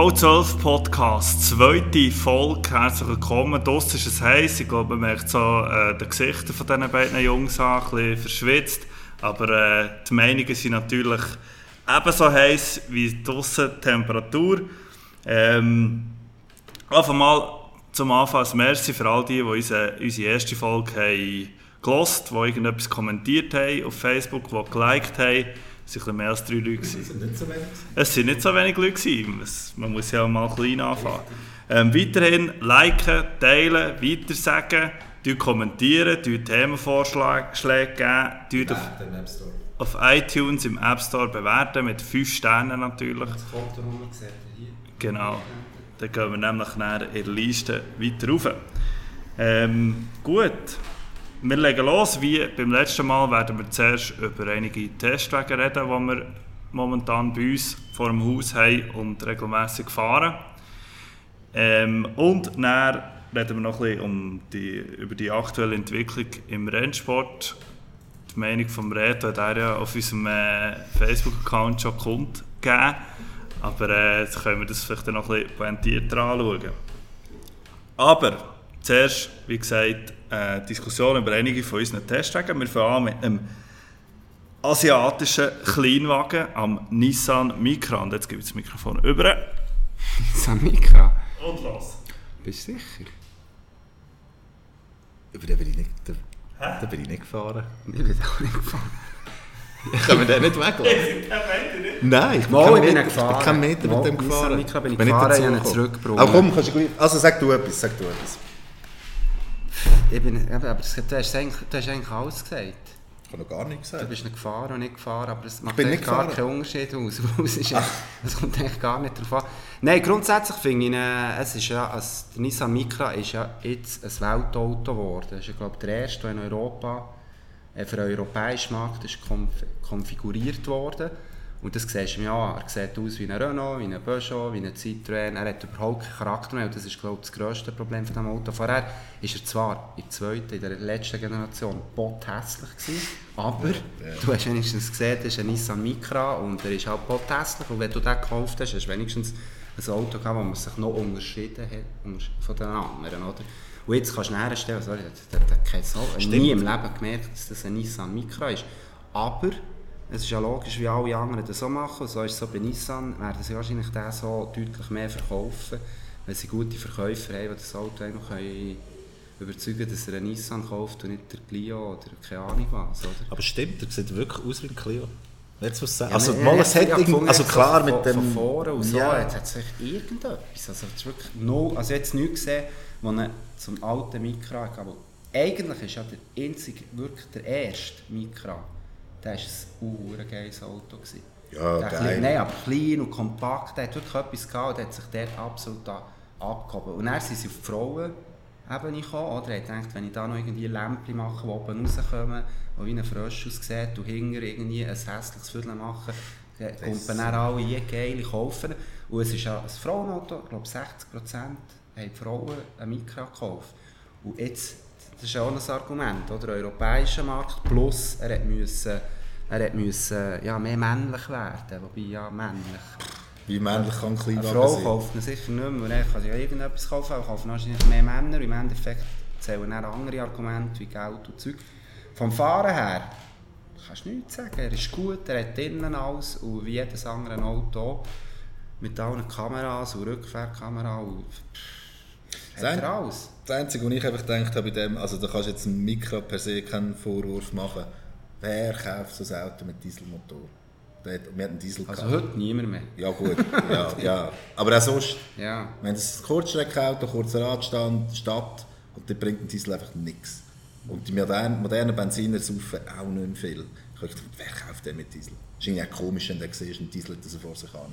V12 Podcast, zweite Folge. Herzlich willkommen. Draussen ist es heiß. Ich glaube, man merkt so äh, die Gesichter von diesen beiden Jungs an, ein bisschen verschwitzt. Aber äh, die Meinungen sind natürlich ebenso heiß wie draussen die Temperatur. Ähm, einfach mal zum Anfang ein Merci für all die, die unsere, unsere erste Folge haben gelost, die irgendetwas kommentiert haben auf Facebook, die geliked haben. Es waren mehr als drei Leute. Es sind nicht so wenig. Es sind nicht so wenig Leute. Man muss ja mal klein anfangen. Ähm, weiterhin liken, teilen, weitersagen, kommentieren, Themenvorschläge geben, auf, auf iTunes im App Store bewerten, mit 5 Sternen natürlich. Das Foto hier. Genau. Dann gehen wir nämlich in der Liste weiter rauf. Ähm, gut. Wir legen los. Wie beim letzten Mal werden wir zuerst über einige Testwege reden, die wir momentan bei uns vor dem Haus haben und regelmäßig fahren. Ähm, und dann reden wir noch ein bisschen um die, über die aktuelle Entwicklung im Rennsport. Die Meinung von Reto hat er ja auf unserem äh, Facebook-Account schon kundgegeben. Aber äh, jetzt können wir das vielleicht noch ein bisschen pointierter anschauen. Aber zuerst, wie gesagt, äh, Diskussion über einige von unseren Testwagen. Wir fangen an mit einem asiatischen Kleinwagen am Nissan Micra. Und jetzt gibt es das Mikrofon über. Nissan Micra? Und los. Bist du sicher? Über den bin ich nicht, da, da bin ich nicht gefahren. Ich bin auch nicht gefahren. Kann man den nicht weglassen? Nein, ich bin Mal, kein ich bin Meter, gefahren. ich bin kein Meter Mal, mit dem Nissan gefahren. Micra bin ich Bin nicht gefahren, ich habe ihn zurückgebracht. Aber komm, kannst du gleich... Also sag du etwas, sag du etwas. Ich bin, aber das, du, hast eigentlich, du hast eigentlich alles gesagt. Ich habe noch gar nichts Du gesagt. bist nicht gefahren und nicht gefahren, aber es macht eigentlich gar gefahren. keinen Unterschied aus. Es, es kommt eigentlich gar nicht darauf an. Nein, grundsätzlich finde ich, äh, es ist ja, also der Nissan Micra ist ja jetzt ein Weltauto geworden. Das ist, glaube ich, der erste, der in Europa äh, für den europäischen Markt ist konf konfiguriert worden. Und das siehst du ihm ja. Er sieht aus wie ein Renault, wie ein Peugeot, wie ein Citroën. Er hat überhaupt keinen Charakter mehr. Und das ist, glaube ich, das grösste Problem von diesem Auto. Vorher war er zwar in der zweiten, in der letzten Generation pothässlich gewesen, aber du hast wenigstens gesehen, das ist ein Nissan Micra und er ist halt pothässlich. Und wenn du den gekauft hast, hast du wenigstens ein Auto gehabt, das man sich noch unterschieden hat von den anderen. Oder? Und jetzt kannst du näher stellen, sorry, der, der kein so, nie im Leben gemerkt, dass das ein Nissan Micra ist. Aber es ist ja logisch, wie alle anderen das so machen. So ist es so bei Nissan, werden sie wahrscheinlich den so deutlich mehr verkaufen, wenn sie gute Verkäufer haben, die das Auto noch können überzeugen dass er einen Nissan kauft und nicht der Clio oder keine Ahnung was. Oder? Aber stimmt, er sieht wirklich aus wie ein Clio. Jetzt was sagen. Ja, Also mal hat also klar so mit von, dem... Von vorne und so, Ja. jetzt hat es irgendetwas. Also es wirklich no, also jetzt nichts gesehen, wo er zum alten Micra gab. Eigentlich ist ja der einzige, wirklich der erste Micra, der war ein urgeiles Auto. Gewesen. Ja, der klein- Nein, aber klein und kompakt, der hat wirklich etwas gehabt und hat sich dort absolut abgehoben. Und dann sind sie auf die Frauen Ebene gekommen, oder? Er hat gedacht, wenn ich da noch irgendwie Lämpchen mache, die oben rauskommen, die wie ein Frosch aussieht, und hinter irgendwie ein hässliches Viertel machen, dann kommt man dann alle je geil kaufen. Und es ist ja ein Frauenauto, ich glaube 60% haben die Frauen ein Mikro gekauft. Und jetzt, das ist ja auch ein Argument, oder? Europäischer Markt, plus er hat müssen, er hat müssen ja, mehr männlich werden, wobei ja männlich. Wie männlich kann ein Eine Kleinwagen Frau sein? kauft man sicher nicht mehr, weil er kann sich ja irgendetwas kaufen, aber kaufen wahrscheinlich mehr Männer. Im Endeffekt zählen dann andere Argumente wie Geld und Zeug. Vom Fahren her kannst du nichts sagen. Er ist gut, er hat innen alles und wie jedes andere Auto mit allen Kameras und Rückfahrkamera und pff, Sein- alles. Das Einzige, was ich einfach gedacht habe bei dem, also da kannst du jetzt einem Mikro per se keinen Vorwurf machen. Wer kauft so ein Auto mit Dieselmotor? Der hat, wir hatten Diesel Also gehabt. heute niemand mehr. Ja gut, ja, ja. Aber auch sonst, Ja. wenn es ein Kurzstreckenauto, kurzer Radstand, Stadt, und dann bringt ein Diesel einfach nichts. Und die modernen, modernen Benziner saufen auch nicht viel. Ich habe gedacht, wer kauft den mit Diesel? Das ist irgendwie auch komisch, wenn du siehst, ein Diesel hat das vor sich an.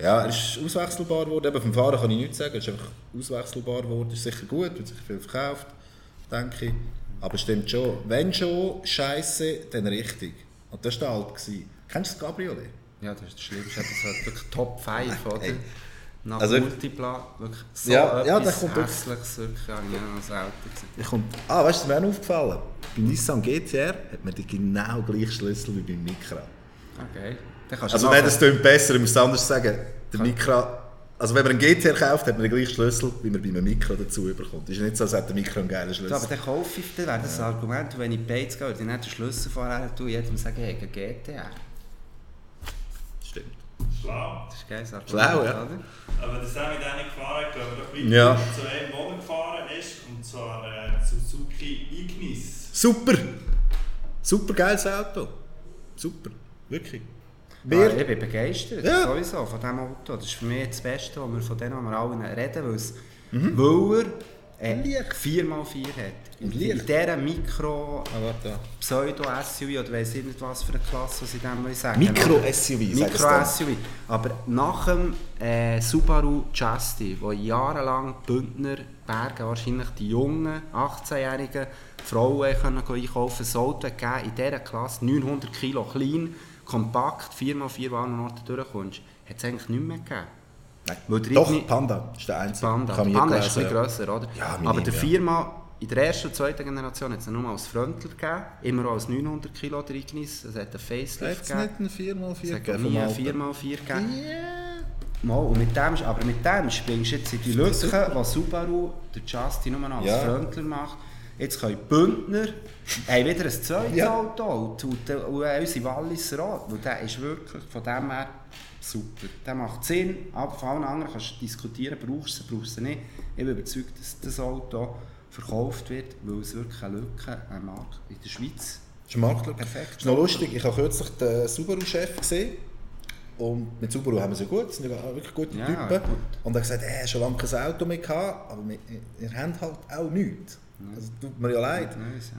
Ja, er ist auswechselbar geworden. Eben vom Fahren kann ich nichts sagen. Er ist einfach auswechselbar geworden. Ist sicher gut, wird sicher viel verkauft, denke ich. Aber stimmt schon. Wenn schon Scheiße, dann richtig. Und das war der alt. gewesen. Kennst du das Cabriolet? Ja, das ist das Schlimmste. Das ist halt wirklich Top 5, oder? Ey. Nach Also- Multipla, wirklich so Ja, ja, der kommt Hässliches, wirklich, noch als Auto gesehen. Ah, weißt du, was mir aufgefallen Beim Nissan GTR hat man den genau gleichen Schlüssel wie beim Micra. Okay. Dann du Also nein, das klingt besser, ich muss es anders sagen. Der Micra Also wenn man einen GTR kauft, hat man den gleichen Schlüssel, wie man bei einem Mikro dazu bekommt. Ist nicht so, als hätte der Mikro einen geilen Ja, Schlüssel. aber dann kaufe ich, dann wäre das ein Argument, wenn ich Bates gehe, ich nicht den Schlüssel vorher tun, jedem sagen, hey, ein GTR. Stimmt. Schlau. Das ist geiles Argument, Schlau, ja. oder? Aber das auch mit denen gefahren, ich glaube, doch weiter Ja. zu einem, wo gefahren ist, und zwar äh, Suzuki Ignis. Super! Super geiles Auto. Super. Wirklich. Ja, Wer? ich bin begeistert, Ja. sowieso, von diesem Auto. Das ist für mich das Beste, was wir von denen wir allen reden, weil, es, Mhm. weil er äh, Licht. 4x4 hat. In Licht. dieser Mikro Ah, warte da. Pseudo-SUV oder weiss ich nicht was für eine Klasse, was ich dem sagen Mikro-SUV. Mikro-SUV. Aber nach dem äh, Subaru Justy, wo jahrelang Bündner Berge wahrscheinlich die jungen 18-jährigen Frauen können einkaufen ein Auto gegeben in dieser Klasse, 900 Kilo klein, kompakt, 4x4 Warnorte durchkommst, hat es eigentlich nicht mehr gegeben. Nein. Doch, Panda ist der einzige. Panda. Der Panda gelesen, ist ein bisschen ja. grösser, oder? Ja, Aber der ja. Firma, in der ersten und zweiten Generation hat es nur als Frontler gegeben, immer als 900 Kilo der Ignis, es hat einen Facelift Hat es gegeben. nicht einen 4x4 Es hat gegeben nie vom ein Alten? 4x4 gegeben. Mal, und mit dem, aber mit dem springst du jetzt in die Lücke, die Subaru, der Justin nur noch als Ja. Frontler macht. Jetzt können Bündner haben wieder ein zweites Ja. Auto und, und, und unsere Walliser auch. Weil der ist wirklich von dem her super. Der macht Sinn, aber von allen anderen kannst du diskutieren, brauchst du es, brauchst du es nicht. Ich bin überzeugt, dass das Auto verkauft wird, weil es wirklich eine Lücke am Markt in der Schweiz Das ist Marktlücke. Perfekt. ist noch lustig, ich habe kürzlich den Subaru-Chef gesehen. Und mit Subaru haben wir ja gut, das sind ja wirklich gute Ja, Typen. gut. Und er hat gesagt, er hat schon lange kein Auto mehr gehabt, aber wir, wir haben halt auch nichts. Also tut mir ja leid. Ja.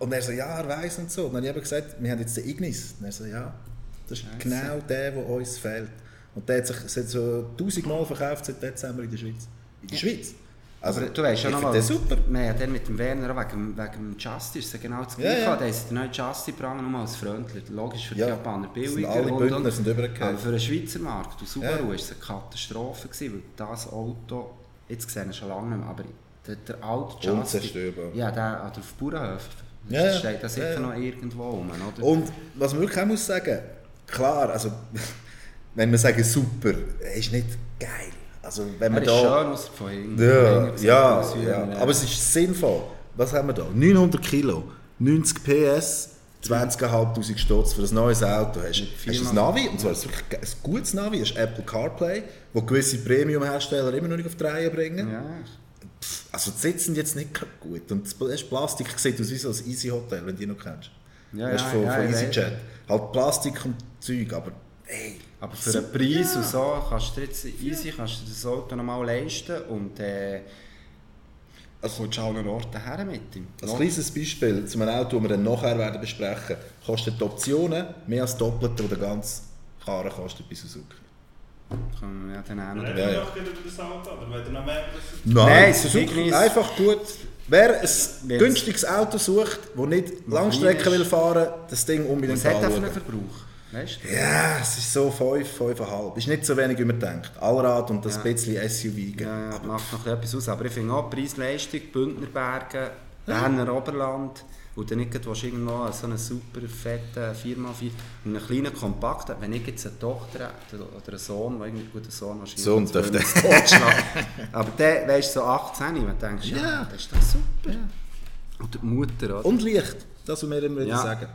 Und er so, ja, er weiss und so. Und dann habe ich gesagt, wir haben jetzt den Ignis. Und er so, ja, das ist Scheisse. genau der, der uns fehlt. Und der hat sich hat so tausendmal verkauft seit Dezember in der Schweiz. In der Schweiz. Also, du weißt ja ich noch finde mal, den super. Wir haben den mit dem Werner wegen, wegen ja genau das Ja, gleiche. ja. Der ist den neuen Justy gebracht, nur als Freundlich. Logisch für die Ja. Japaner billiger. alle Bündner und- sind übergegangen. Aber für den Schweizer Markt, und Subaru, Ja. ist es eine Katastrophe gewesen, weil das Auto, jetzt sehe ich schon lange nicht mehr, aber der, der alte. Unzerstörbar. Ja, der oder auf Bauernhöfen. Ja, ja. steht da sicher Ja, noch irgendwo rum, oder? Und was man wirklich auch muss sagen, klar, also wenn wir sagen super, er ist nicht geil. Also wenn ist da, schön aus von hinten. ja, sieht ja, ja, aber es ist sinnvoll. Was haben wir da? 900 Kilo, 90 PS, 20.500 Stutz für ein neues Auto. Hast, hast du ein Navi, und zwar ein, wirklich ein gutes Navi, hast Apple CarPlay, wo gewisse Premium-Hersteller immer noch nicht auf die Reihe bringen. Ja, Also die Sitze sind jetzt nicht gut und das Pl- das Plastik sieht aus wie so ein Easy Hotel, wenn du die noch kennst. Ja, weißt, ja, von, ja, von. EasyJet. Halt Plastik und Zeug, aber ey. Aber für super, den Preis und so kannst du jetzt easy kannst du das Auto nochmal leisten und äh, also kommst du auch an Orten her mit ihm. Als kleines Beispiel zu einem Auto, das wir dann nachher werden besprechen, kostet die Optionen mehr als das Doppelte, was der ganze Karren kostet bei Suzuki. Können wir ja dann auch noch Ja, ja. das Auto, oder wollt ihr noch mehr das Nein, Nein, Suzuki- einfach gut. Wer ein günstiges Auto sucht, das nicht Langstrecke klein will fahren, das Ding unbedingt Was hat er für anschauen. einen Verbrauch? Weißt du? Ja, es ist so 5, 5,5. Ist nicht so wenig, wie man denkt. Allrad und das Ja. bisschen SUV. Ja, macht noch etwas aus. Aber ich finde auch Preis-Leistung, Bündnerberge, Berner Oberland, wo du nicht gerade irgendwo so einen super fetten 4x4 und einen kleinen Kompakten, wenn ich jetzt eine Tochter hätte oder einen Sohn, der irgendwie guter Sohn wahrscheinlich Sohn jetzt dürfte. Aber der, weißt du, so 18, und du denkst, ja, Ja. das ist doch super. Und die Mutter, oder? Und Licht, das was wir immer wieder Ja. sagen.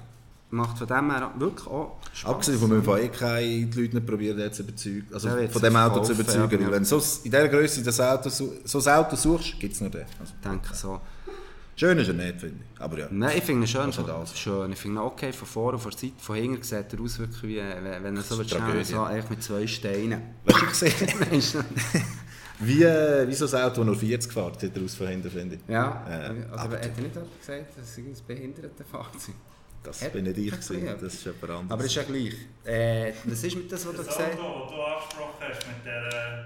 macht von dem her wirklich auch Spaß. Abgesehen von meinem eh keine die Leute nicht probieren, zu überzeugen. Also von dem Auto zu verkaufen, überzeugen. ja, Weil ja. wenn du so, in dieser Größe das Auto, so ein Auto suchst, gibt es nur den. Also, Ich denke so. Schön ist er nicht, finde ich. Aber ja. Nein, ich finde ihn schön. Also Von, das. schön. Ich finde ihn okay von vorne und von der Seite. Von hinten sieht er aus, wirklich wie, äh, wenn er so Das wird Tragödie. so eigentlich mit zwei Steinen. Hast du gesehen? Weißt wie, äh, wie so ein Auto, das nur 40 fährt, sieht er aus von hinten, finde ich. Ja, Ja, also aber- hat er nicht auch gesagt, das ist ein Behindertenfahrzeug? Das Hat- bin nicht ich, gewesen, gesehen. das ist jemand anderes. Aber ist ja gleich. Äh, was ist mit das, was du Das gesagt Auto, das du angesprochen hast, mit der äh,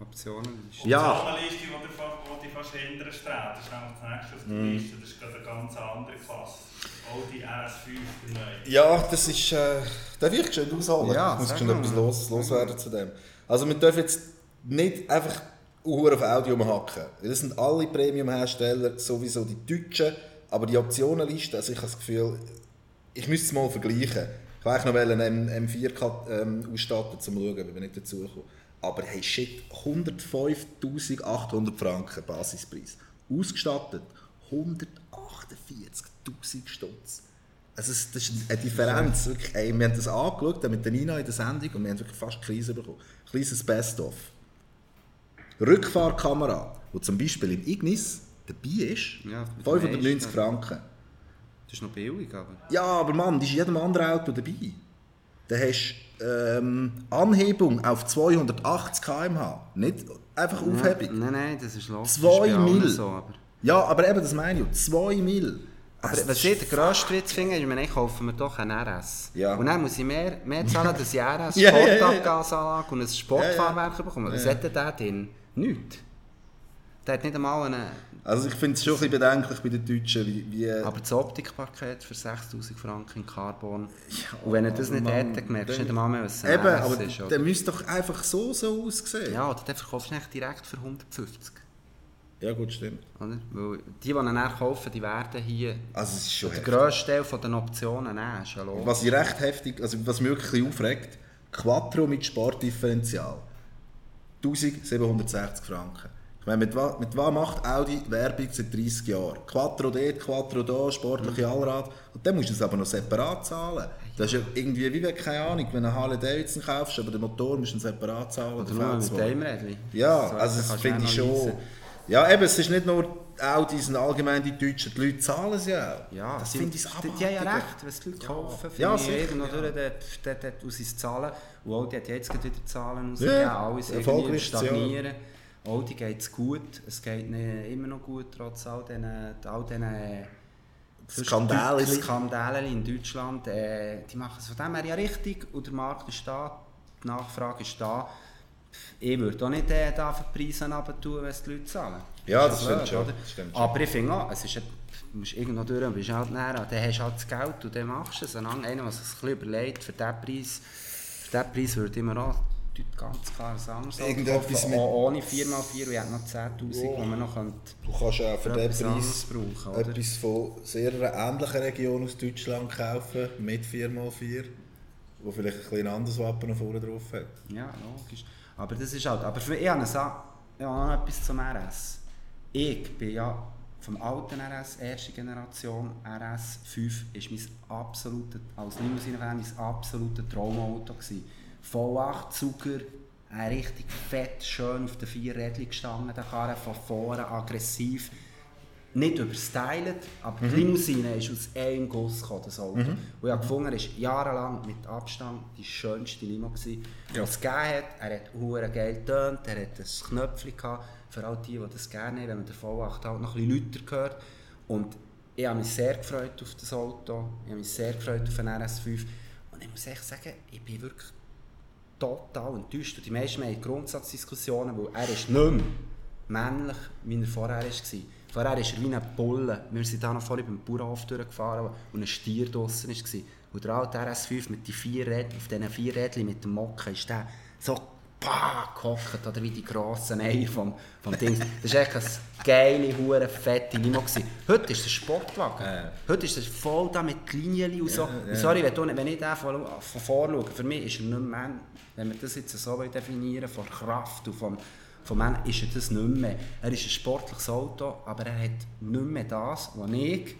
Optionen? Ja. Optionenliste, die du fast, die fast hinterher das ist nämlich das nächste auf der Mhm. Liste, das ist gerade eine ganz andere Klasse. Audi RS5 der neue. Ja, das ist. Äh, darf ich schon ausholen? Ja, ich muss schon etwas los, loswerden zu dem. Also, wir dürfen jetzt nicht einfach Uhr auf Audi umhacken. Das sind alle Premium-Hersteller, sowieso die Deutschen. Aber die Optionenliste, also ich habe das Gefühl, ich müsste es mal vergleichen. Ich wollte eigentlich noch einen M- M4 kat- ähm, ausstatten, um zu schauen, ob wir nicht dazukommen. Aber hey, shit, 105.800 Franken Basispreis. Ausgestattet 148.000 Stutz. Also das ist eine Differenz. Wirklich, ey, wir haben das angeschaut mit der Nina in der Sendung und wir haben wirklich fast Krise bekommen. Kleines Best-of. Rückfahrkamera, die zum Beispiel im Ignis dabei ist, Ja, mit dem 590 meisten. Franken. Das ist noch billig, aber... Ja, aber Mann, die ist in jedem anderen Auto dabei. Da hast ähm, Anhebung auf 280 km/h. Nicht einfach Aufhebung. Nein, nein, das ist bei allen Mil. So, aber Ja, aber eben, das meine ich. 2 Mil. aber Also, was ich den grössten Witz finde, ist, ich kaufe mir doch einen RS. Ja. Und dann muss ich mehr, mehr zahlen, dass ich RS, Ja, ja, ja, ja. Sportabgasanlage und ein Sportfahrwerk bekomme. Was hat denn der drin? Nichts. Der hat nicht einmal einen... also ich finde es schon ein bisschen bedenklich bei den Deutschen, wie... wie Aber das Optikpaket für 6000 Franken in Carbon. und wenn er das nicht Mann, hätte, merkst du nicht einmal mehr, was ein Eben, aber ist. der Oder? müsste doch einfach so so aussehen. Ja, oder den verkaufst du direkt für 150. ja gut, stimmt. Oder? Weil die, die ihn kaufen, die werden hier Also es ist schon den heftig. grössten Teil von den Optionen nehmen. Ja. Was ich recht heftig, also was mich wirklich aufregt, Quattro mit Sportdifferential. 1760 Franken. Ich meine, mit, wa- mit was macht Audi Werbung seit 30 Jahren? Quattro dort, Quattro da, sportliche Allrad. Und dann musst du es aber noch separat zahlen. Das ist ja irgendwie, wie wenn, keine Ahnung, wenn du einen Harley Davidson kaufst, aber den Motor musst du separat zahlen. Oder der nur mit V2. dem Rädchen. Ja, So, also da das finde ich schon... Ja, eben, es ist nicht nur Audi, sondern allgemein die Deutschen, die Leute zahlen es ja auch. Ja, das finde ich das die, haben ja recht, wenn es die Leute kaufen. Ja, Ja, sicher, irgendwo ja. durch den, den, den, aus ins Zahlen. Und Audi hat jetzt wieder Zahlen rausgegeben. Ja, alles irgendwie erfolgreiches Jahr. Audi geht es gut. Es geht ihnen immer noch gut, trotz all diesen, all diesen äh, Skandale. Skandale in Deutschland. Äh, die machen es von dem her ja richtig und der Markt ist da, die Nachfrage ist da. Ich würde auch nicht äh, da für die Preise runter wenn es die Leute zahlen. Ja, Ist das stimmt schon, das stimmt. Aber ich finde auch, es ist ein, du musst irgendwo durch und bist halt näher, dann hast du halt das Geld und dann machst du es. Einer, der sich ein bisschen überlegt, für diesen Preis, für diesen Preis würde ich mir auch dort ganz klar ein Auto Irgendetwas mit- ohne 4x4 und ich hätte noch 10'000, die man noch könnte. Du kannst auch für den Preis brauchen, oder? etwas von sehr ähnlichen Region aus Deutschland kaufen, mit 4x4, wo vielleicht ein bisschen anderes Wappen noch vorne drauf hat. Ja, logisch. Aber das ist halt, aber für ich habe, Sa- ich habe noch etwas zum RS. Ich bin ja vom alten RS, erste Generation, RS 5, ist mein absoluter, als Limousine-Fan, mein absoluter Traumauto gewesen. V8 Zucker, ein richtig fett, schön auf den vier Rädchen gestanden, der Karre von vorne, aggressiv. Nicht überstylt, aber die Limousine ist aus einem Guss gekommen, das Auto. Und ich habe gefunden, er war jahrelang mit Abstand die schönste Limo, die es gegeben hat. Er hat hure geil getönt, er hat ein Knöpfchen gehabt, für all die, die das gerne haben, wenn man den V8 halt noch ein bisschen lauter hört. Und ich habe mich sehr gefreut auf das Auto, ich habe mich sehr gefreut auf den RS5. Und ich muss echt sagen, ich bin wirklich total enttäuscht. Und die meisten haben Grundsatzdiskussionen, weil er ist nicht mehr männlich, wie er vorher war. Vorher ist er wie ein Bulle. Wir sind da noch vorhin beim Bauernhof durchgefahren, wo ein Stier draussen war. Und der alte RS5 mit den vier Rädchen, auf diesen vier Rädchen mit dem Mocken, ist der so pah, gehockt, oder wie die grossen Eier vom, vom Ding. Das war echt eine geile, hure fette Limo. gewesen. Heute ist es ein Sportwagen. Äh. Heute ist es voll da mit Linien und so. Und sorry, wenn, du, wenn ich den von, von vorne schaue, für mich ist er nicht mehr, wenn wir das jetzt so definieren, von Kraft und vom, vom Mann, ist er das nicht mehr. Er ist ein sportliches Auto, aber er hat nicht mehr das, was ich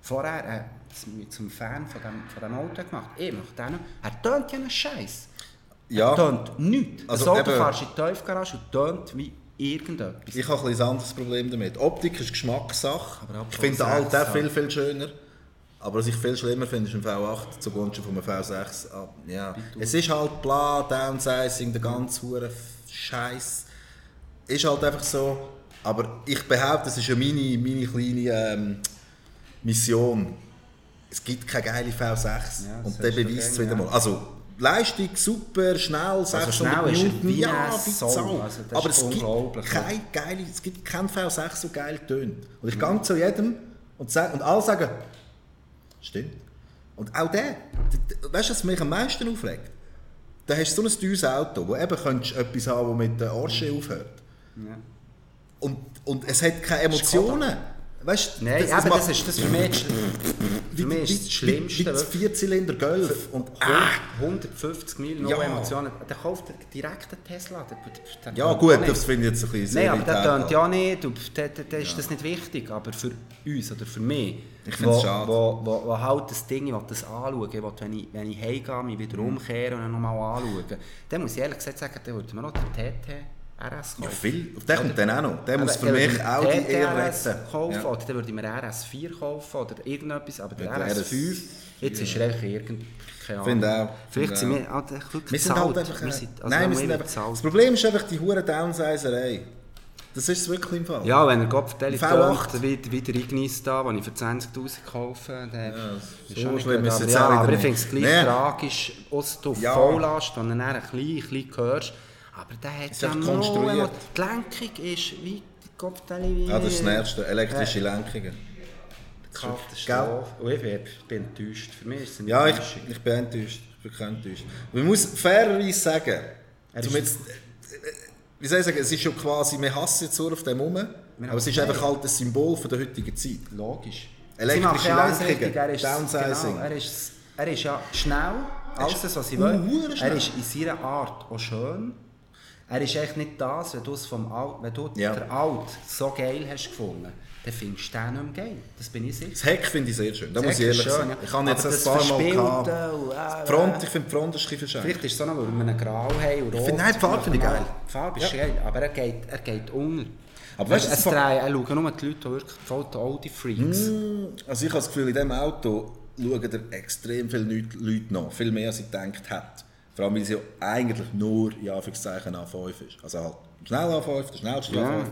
vorher äh, zum- zum Fan von dem Auto gemacht habe. Ich mache den noch. Er tönt ja einen Scheiß. Ja. Tönt nichts. Also das Auto eben- fährst in die Tiefgarage und tönt wie irgendetwas. Ich habe ein, anderes Problem damit. Optik ist Geschmackssache. Ich finde den V6, alten viel, viel schöner. Aber was ich viel schlimmer finde, ist ein V8 zugunsten von einem V6. Ah, Ja. Es ist halt bla, Downsizing, der ganze hure Scheiß. Ist halt einfach so. Aber ich behaupte, das ist ja meine, meine kleine ähm, Mission. Es gibt keine geile V6. Ja, und der beweist es wieder mal. Also, Leistung super, schnell, 600 schnell ist er Newton, wie ja. Also, Aber ist es gibt kein geile, es gibt kein V6 so geil tönt. Und ich gehe zu jedem und, sag, und alle sagen, stimmt. Und auch der, weißt du, was mich am meisten aufregt? Da hast du so ein teures Auto, wo eben könntest etwas haben, das mit der Arche aufhört. Ja. Und, und es hat keine Emotionen. Weißt, du, Nein, das- das, eben, das ist das für mich. Für mich ist das Schlimmste. Wie, wie das Vierzylinder Golf. Und, ah, 150 Mil, no Ja. Emotionen. Der kauft direkt einen Tesla. Der, der, der ja gut, nicht. das finde ich jetzt ein bisschen Nein, aber der tönt ja nicht, und der, der, der ist das nicht wichtig, aber für uns oder für mich, Ich wo, schade. Wo, wo, wo halt das Ding, ich das anschauen, ich will, wenn ich, wenn ich heimgehe, mich wieder Mhm. umkehren und dann nochmal anschauen, dann muss ich ehrlich gesagt sagen, dann würde man noch den TT RS kaufen. Ja, viel. Den kommt dann auch noch. Der muss für mich auch die RS retten. kaufen, Ja. oder dann würde ich mir RS4 kaufen oder irgendetwas, aber der Ja, der RS5, jetzt ist er einfach irgend... Keine Ahnung. Finde auch, Vielleicht sind wir halt wirklich Wir sind halt einfach... Wir äh, sind, also nein, wir sind einfach... Das Problem ist einfach die hure Downsiserei. Das ist wirklich im Fall. Ja, wenn er Kopfteile V8. tönt, wie, wie der Ignis da, den ich für 20'000 kaufe, dann ist so schlimm ist es ja, wieder aber ich finde es gleich Nee. tragisch, aus du auf Ja. Volllast, wenn du dann ein klein, klein hörst. Aber der hat ja einfach noch, konstruiert. die Lenkung ist wie die Kopfteile wie... Ja, das ist das Nächste. Elektrische Lenkungen. Katastrophe. Und ich bin, ich bin enttäuscht. Für mich ist es eine Ja, ich, ich bin enttäuscht. Ich bin enttäuscht. Man muss fairerweise sagen, ist- jetzt, wie soll ich sagen, es ist schon quasi, wir hassen jetzt so auf dem rum, aber es ist haben- einfach halt ein Symbol von der heutigen Zeit. Logisch. Elektrische Sie ja Lenkungen. Er ist, Downsizing. Genau, er, ist, er ist ja schnell, alles was hure schnell. Er ist in seiner Art auch schön. Er ist echt nicht das, wenn du, es vom Alt, wenn du Ja. den Alt so geil hast gefunden, dann findest du den nicht mehr geil. Das bin ich sicher. Das Heck finde ich sehr schön, da Das muss ich ehrlich schön, sagen. ja. Ich habe jetzt ein das paar Mal gehabt. äh, Front, ich finde die Front ist ein bisschen. Vielleicht ist es so noch, weil wir einen Grau haben und Rot. finde- nein, die Farbe finde ich geil. Die Farbe ist Ja. geil, aber er geht, er geht unter. Aber weißt es drehen, er schauen nur die Leute, die wirklich voll die Audi-Freaks. Also ich habe das Gefühl, in diesem Auto schauen extrem viele Leute Leute nach, viel mehr als ich gedacht hätte. Vor allem, weil es ja eigentlich nur, in Anführungszeichen, A5 ist. Also halt schnell A5, der schnellste Ja. A5.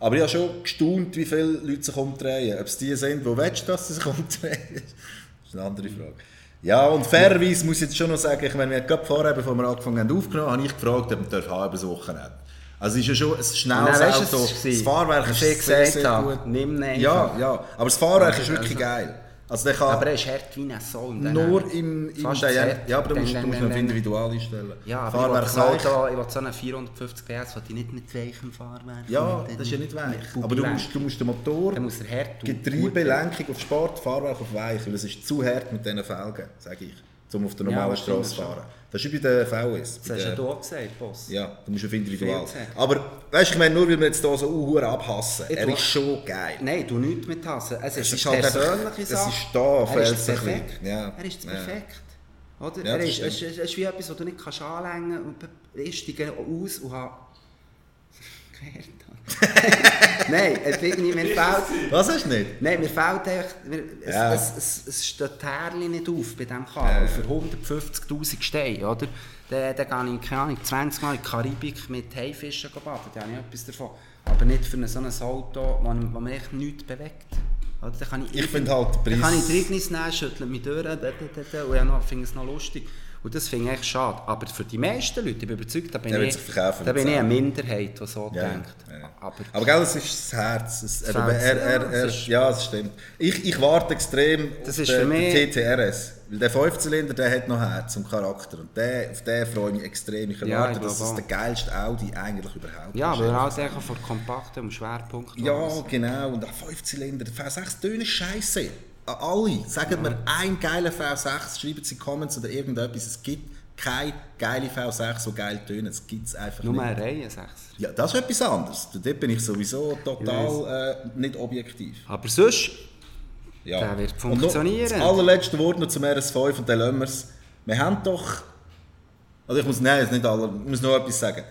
Aber ich habe schon gestaunt, wie viele Leute sich umdrehen. Ob es die sind, wo willst dass sie sich umdrehen? Das ist eine andere Frage. Ja, und fairerweise muss ich jetzt schon noch sagen, ich meine, wir haben gerade vorher, bevor wir angefangen haben aufgenommen, habe ich gefragt, ob wir dürfen haben über das Wochenende. Also es ist ja schon ein schnelles du, Auto. Das Fahrwerk ist sehr, sehr habe, gut. nimm Ja, ja. Aber das Fahrwerk ist wirklich also- geil. Also der kann Aber er ist hart wie ein dann nur im, im Fast fett. Ja, aber du musst, du musst noch dann. individual einstellen. Ja, aber Fahrwerk ich will, ich will so einen 450 PS, will ich nicht mit weichem Fahrwerk. Ja, das ist ja nicht weich. Aber du musst, du musst den Motor, muss er hart auf Sport, Fahrwerk auf weich, weil es ist zu hart mit diesen Felgen, sage ich, um auf der normalen Ja, Straße zu fahren. Das ist bei der VS. Das hast ja der- du auch gesagt, Boss. Ja, du musst auf individual. Aber weißt du, ich meine, nur weil wir jetzt hier so uh, abhassen, Ich er ist schon geil. Nein, du nichts mit hassen. Es ist, ist eine halt persönliche es Sache. ist da, er ist es perfekt. Ja. Er ist Ja. perfekt. Oder? Ja, er ist, es, ist, es ist wie etwas, das du nicht kannst anlängen kannst. Und ich steige aus und habe... Nein, es irgendwie, mir fehlt... Was du nicht? Nein, mir fehlt einfach... Mir, es, Ja. es, es, es steht Härchen nicht auf bei diesem Kabel. Für 150'000 Steine, oder? Dann, dann gehe ich, keine Ahnung, 20 Mal in die Karibik mit Haifischen baden. Da habe ich etwas davon. Aber nicht für ein so ein Auto, wo man echt nichts bewegt. Oder? Dann kann ich, Ich finde halt den Dann kann ich Preis- die Ignis nehmen, schüttle mich durch, da, da, da, da, und ich finde es noch lustig. Und das finde ich echt schade. Aber für die meisten Leute, ich bin überzeugt, da bin, ich, da bin ich eine. Minderheit, die so Ja, denkt. ja. Aber, Aber gell, es ist das Herz. Es, Das er, er, ja, er, er, ja, das stimmt. Ich, ich warte extrem Das auf ist den, den TTRS. Weil der Fünfzylinder, der hat noch Herz und Charakter. Und der, auf den freue ich mich extrem. Ich Ja, erwarte, ich dass es auch. der geilste Audi eigentlich überhaupt ja, ist. weil er halt einfach von kompaktem Schwerpunkt Ja, genau. Und der Fünfzylinder, der V6 tönen scheiße. Alle. Sagt mir einen geilen V6, schreiben Sie in Comments oder irgendetwas. Es gibt keine geile V6, die geil tönen. Das gibt es einfach Nur nicht. eine Reihe, sechs. Ja, das ist etwas anderes. Dort bin ich sowieso total äh, nicht objektiv. Aber sonst, Ja. Der wird Und funktionieren. Das allerletzte Wort noch zum RS5 und dann lassen wir es. Wir haben doch... Also ich muss, nein, nicht alle, ich muss noch etwas sagen.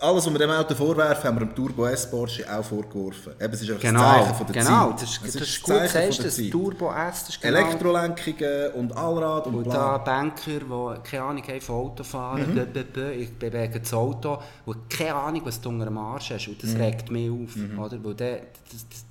Alles, was wir dem Auto vorwerfen, haben wir dem Turbo S Porsche auch vorgeworfen. Eben, es ist einfach genau, das Zeichen von der genau, Zeit. das ist, Es das ist das gut gesagt, das. Turbo S, das ist genau... Elektrolenkungen und Allrad und, Und bla. da Banker, die keine Ahnung haben von Autofahren, Mhm. ich bewege das Auto, wo keine Ahnung, was du unter dem Arsch hast. Und das Mhm. regt mich auf. Oder? Weil der, das, das,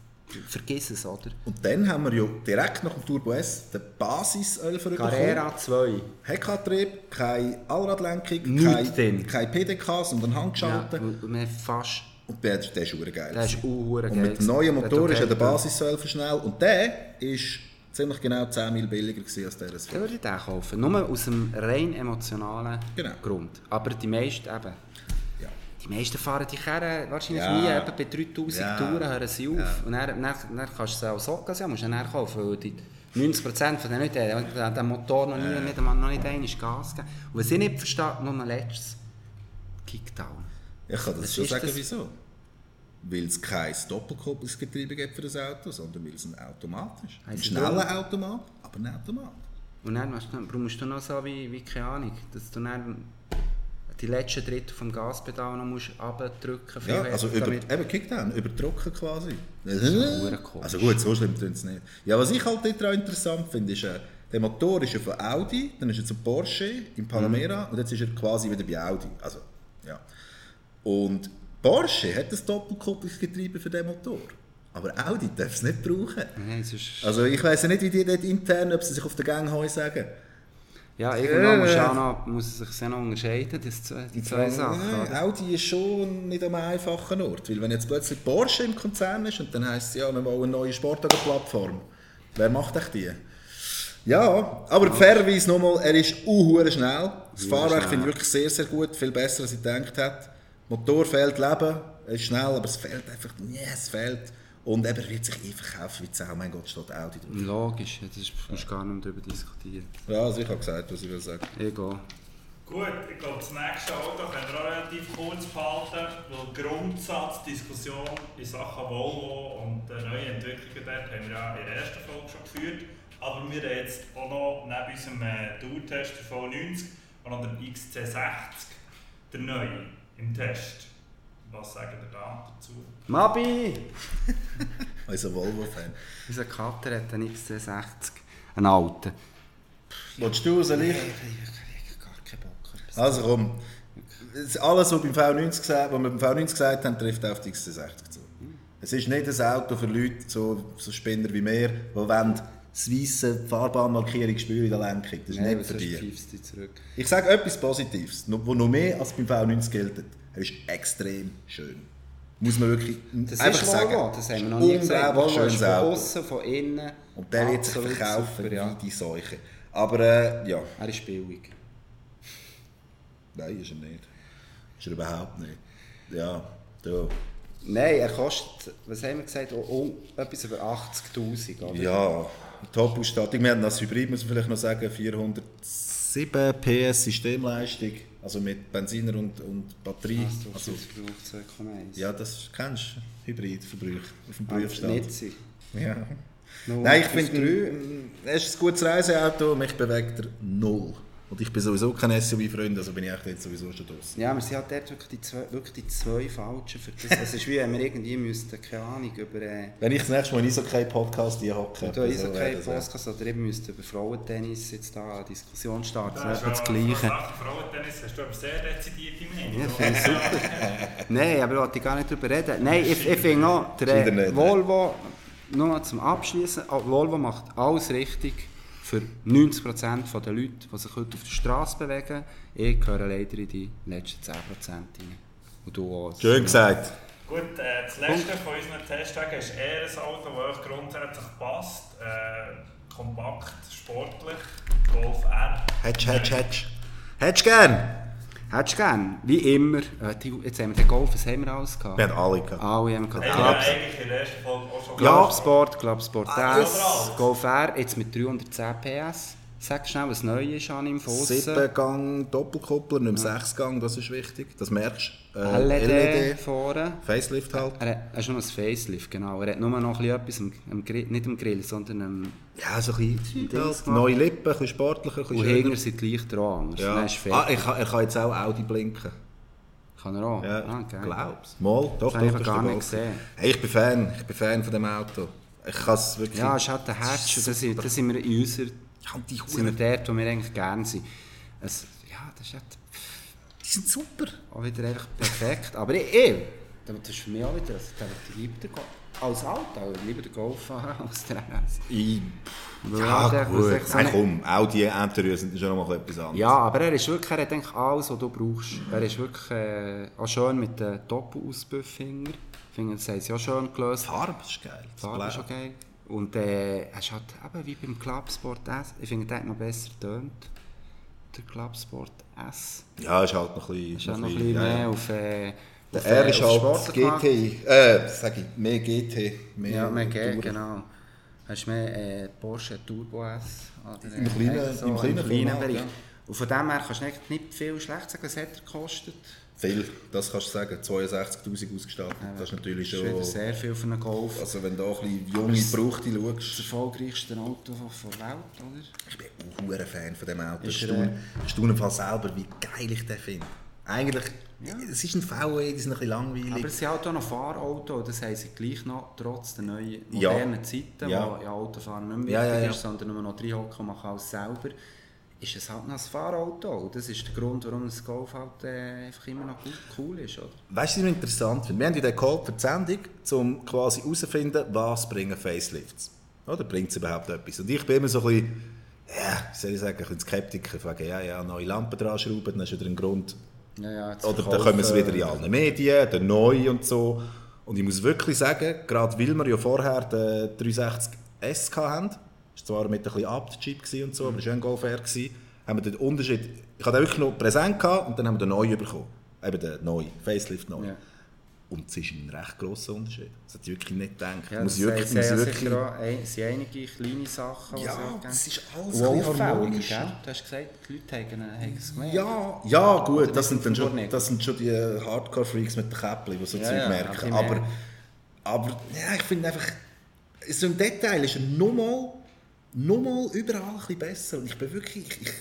vergiss es, oder? Und dann haben wir ja direkt nach dem Turbo S den basis 11 bekommen. Carrera 2. Heckantrieb, keine Allradlenkung, keine, keine PDK, sondern Ja, Handgeschaltet. und und wir fast... Und der, der ist verdammt geil. Der ist Und geil mit dem neuen. Motor ist ja der okay Basis schnell. Und der ist ziemlich genau 10 Mil billiger als der Dann RS4. würde ich den kaufen. Nur aus einem rein emotionalen Genau. Grund. Aber die meisten eben... Ja. Die meisten fahren die Karre wahrscheinlich Ja. nie, bei 3000 Ja. Touren hören sie auf. Ja. Und dann, dann, dann kannst du sie auch Socken sehen, musst du dann kaufen, weil die 90% von den Leuten haben den Motor noch, nie, nicht, einmal- noch nicht einmal Gas gegeben. Und was ich nicht verstehe, nur noch letztes, Kickdown. Ich kann das Was schon sagen, das? wieso. Weil es kein Doppelkupplungsgetriebe gibt für das Auto, sondern weil es ein Automat ist. Ein schneller Automat, aber ein Automat. Und dann musst du, brauchst du noch so wie, wie keine Ahnung, dass du dann die letzten Drittel vom Gaspedal noch musst abdrücken Ja, viel also über, damit- eben Kickdown, überdrucken quasi. Also gut, so schlimm tun es nicht. Ja, was ich halt dort auch interessant finde, ist, äh, der Motor ist ja von Audi, dann ist er zu Porsche in Panamera und jetzt ist er quasi wieder bei Audi. Also, ja. Und Porsche hat das Doppelkupplungsgetriebe für den Motor. Aber Audi darf es nicht brauchen. Nein, Also ich weiß ja nicht, wie die dort intern, ob sie sich auf der Gang heu sagen. Ja, irgendwann muss, Äh. auch noch, muss es sich ja noch unterscheiden, das, zwei- die zwei Sachen. Oder? Audi ist schon nicht am einfachen Ort. Weil wenn jetzt plötzlich Porsche im Konzern ist und dann heisst es, ja, wir wollen eine neue Sportwagen-Plattform. Wer macht echt die? Ja, aber fairerweise nochmal, er ist unhuere schnell. Das Fahrwerk finde ich wirklich sehr, sehr gut. Viel besser, als ich gedacht hätte. Motor fehlt Leben. Er ist schnell, aber es fehlt einfach, nee, es fehlt. Und eben, er wird sich eh verkaufen wie Sau. Mein Gott, steht Audi drauf. Logisch, ja, das ist, musst du gar nicht mehr darüber diskutieren. Ja, also ich habe gesagt, was ich will sagen. Egal. Gut, ich glaube, das nächste Auto können wir auch relativ kurz behalten, weil Grundsatzdiskussion in Sachen Volvo und der neuen Entwicklungen dort haben wir ja in der ersten Folge schon geführt. Aber wir haben jetzt auch noch neben unserem äh, Tourtest der V90 auch noch den XC60, der neue, im Test. Was sagen ihr da dazu? Mabi! Unser Volvo-Fan. Unser Kater hat einen XC60, einen alten. Willst du raus, Licht? Ich habe gar keinen Bock. Also komm, alles, was, beim V90 gesagt, was wir beim V90 gesagt haben, trifft auf die XC60 zu. Es ist nicht ein Auto für Leute, so, so Spinner wie wir, die wollen das weisse Fahrbahnmarkierung spüren in der Lenkung. Das ist Nein, nicht für dich zurück. Ich sage etwas Positives, das noch mehr als beim V90 gilt. Er ist extrem schön. Muss man wirklich Das einfach ist sagen. Volvo, das haben wir noch nie. Unglaublich Volvo ist von außen, von innen. Und der wird sich verkaufen super, ja. wie die Seuche. Aber äh, ja, Er ist billig. nein, ist er nicht. Ist er überhaupt nicht. Ja, da. Nein, er kostet, was haben wir gesagt, oh, oh, etwas über 80'000, oder? Ja, Top-Ausstattung. Wir haben das Hybrid, muss man vielleicht noch sagen, 407 PS Systemleistung, also mit Benziner und, und Batterie. Was du Also, 2,1. ja, das kennst du, Hybridverbrauch auf dem Ah, Prüfstand. Nitzi. Ja. Null Nein, ich finde, es ist ein gutes Reiseauto, mich bewegt er null. Und ich bin sowieso kein SUV-Freund, also bin ich echt jetzt sowieso schon draußen. Ja, wir sind halt dort wirklich die zwei, wirklich die zwei Falschen für das. Es ist wie wenn wir irgendwie müssten, keine Ahnung, über... Äh, Wenn ich das nächste Mal in so keinen Podcast hier hocke, da ist so so wäre kein das, äh, Podcast oder eben müssten über Frauentennis jetzt da eine Diskussion starten. Das Das ist das Gleiche. Frauentennis hast du aber sehr dezidierte Meinung. Ja, finde ich super. Nein, aber da wollte ich gar nicht drüber reden. Nein, ich, ich finde auch, der Volvo, nur noch zum Abschließen, Volvo macht alles richtig für 90% der Leute, die sich heute auf der Straße bewegen. Ich gehöre leider in die letzten 10% rein. Und du auch. Schön gesagt. Gut, äh, das letzte von unseren Testwagen ist eher ein Auto, das euch grundsätzlich passt. Äh, kompakt, sportlich, Golf R. Hättest, hättest, hättest. Hättest gern? Hättest du gern, wie immer, äh, die, jetzt haben wir den Golf, was haben wir alles gehabt? Wir haben alle gehabt. Alle haben wir gehabt. wir Clubs, eigentlich in der ersten Folge auch schon Clubsport, Clubsport Ah, S, überall. Golf R, jetzt mit 310 PS. Sag schnell, was neu ist an ihm von aussen. 7-Gang Doppelkuppler, nicht mehr 6-Gang, das ist wichtig. Das merkst du. Äh, LED, LED, vorne. Facelift halt. Er hat, er ist nur ein Facelift, genau. Er hat nur noch ein bisschen etwas am, am Grill, nicht am Grill, sondern am... Ja, so ein bisschen halt, neue Lippen, ein bisschen sportlicher, ein bisschen Und hinten sind die Lichter auch anders. Ja. Ah, ich kann, er kann jetzt auch Audi blinken. Kann er auch? Ja, ah, geil. glaub's. Mal, doch, Das ich doch, das gar nicht gesehen. Hey, ich bin Fan, ich bin Fan von dem Auto. Ich kann es wirklich... Ja, es halt der Hatch. und Da sind, sind wir in unserer... Ja, und die Sind wir dort, wo wir eigentlich gerne sind. Es, ja, das ist halt die sind super. auch wieder einfach perfekt. Aber ich, ich das ist für mich auch wieder... Also, der wird lieber den Golf... Als Auto, lieber den Golf fahren als der RS. Ich, ja, der- gut. ich so Nein, nicht- komm, Audi Interieur sind schon noch mal etwas anderes. Ja, aber er ist wirklich, er hat eigentlich alles, was du brauchst. Er ist wirklich äh, auch schön mit den Doppelausbüffinger. Ich finde, das haben sie auch schön Die gelöst. Farbe ist geil. Die Farbe ist auch geil. Und äh, er ist halt eben wie beim Clubsport S. Ich finde, der hat noch besser tönt. Der Clubsport S. Ja, ist halt noch ein bisschen... Ist auch noch ein bisschen mehr ja. auf... Äh, Der auf, R äh, ist halt. GT, äh, sag ich, mehr GT, mehr Ja, mehr G, Touren. genau. Hast du mehr äh, Porsche Turbo S? Oder, Im kleinen- äh, im kleinen Bereich. ja. Und von dem her kannst du eigentlich nicht viel schlecht sagen, was hat er gekostet. Viel, das kannst du sagen. 62'000 ausgestattet. das ist natürlich Das ist schon... sehr viel für einen Golf. Also wenn du da ein bisschen junge Gebrauchte Das schaust... erfolgreichste Auto von der Welt, oder? Ich bin auch ein Fan von diesem Auto. Ist Ich staune, selber, wie geil ich den finde. Eigentlich, es ist ein VW, die sind ein bisschen langweilig. Aber es sind halt auch noch Fahrautos, das haben sie gleich noch, trotz der neuen Ja. modernen Zeiten, Ja. wo ja Autofahren nicht mehr Ja, wichtig ja, ja. ist, sondern nur noch reinhocken und machen alles selber, ist es halt noch ein Fahrauto. Und das ist der Grund, warum das Golf halt äh, einfach immer noch gut, cool ist, oder? Weißt du, was ich interessant finde? Wir haben den geholt für die Sendung, um quasi herauszufinden, was bringen Facelifts. Oder bringt es überhaupt etwas? Und ich bin immer so ein bisschen, ja, wie soll ich sagen, ein bisschen Skeptiker. Fragen, ja, ja, neue Lampen dran schrauben, dann ist wieder ein Grund. Ja, ja, Oder dann kommen sie wieder in allen Medien, der neue und so. Und ich muss wirklich sagen, gerade weil wir ja vorher den 360S hatten, das war zwar mit ein bisschen Abt-Chip und so, aber es war ein Golf R, gewesen, haben wir den Unterschied, ich hatte wirklich noch präsent gehabt und dann haben wir den neuen bekommen. Eben den neuen, Facelift neu. Ja. Und es ist ein recht grosser Unterschied. Das hätte ich wirklich nicht gedacht. Ja, muss wirklich, muss wirklich, ein, sind einige kleine Sachen, die Ja, geben. ist alles ein gell? Du hast gesagt, die Leute haben, haben es gemerkt. Ja, ja gut, Oder das sind, dann schon, nicht? das sind schon die Hardcore-Freaks mit den Käppchen, die so Ja, Zeug ja, merken. Aber, aber ja, ich finde einfach, so im Detail ist er nochmal noch mal überall ein bisschen besser. Und ich bin wirklich, ich,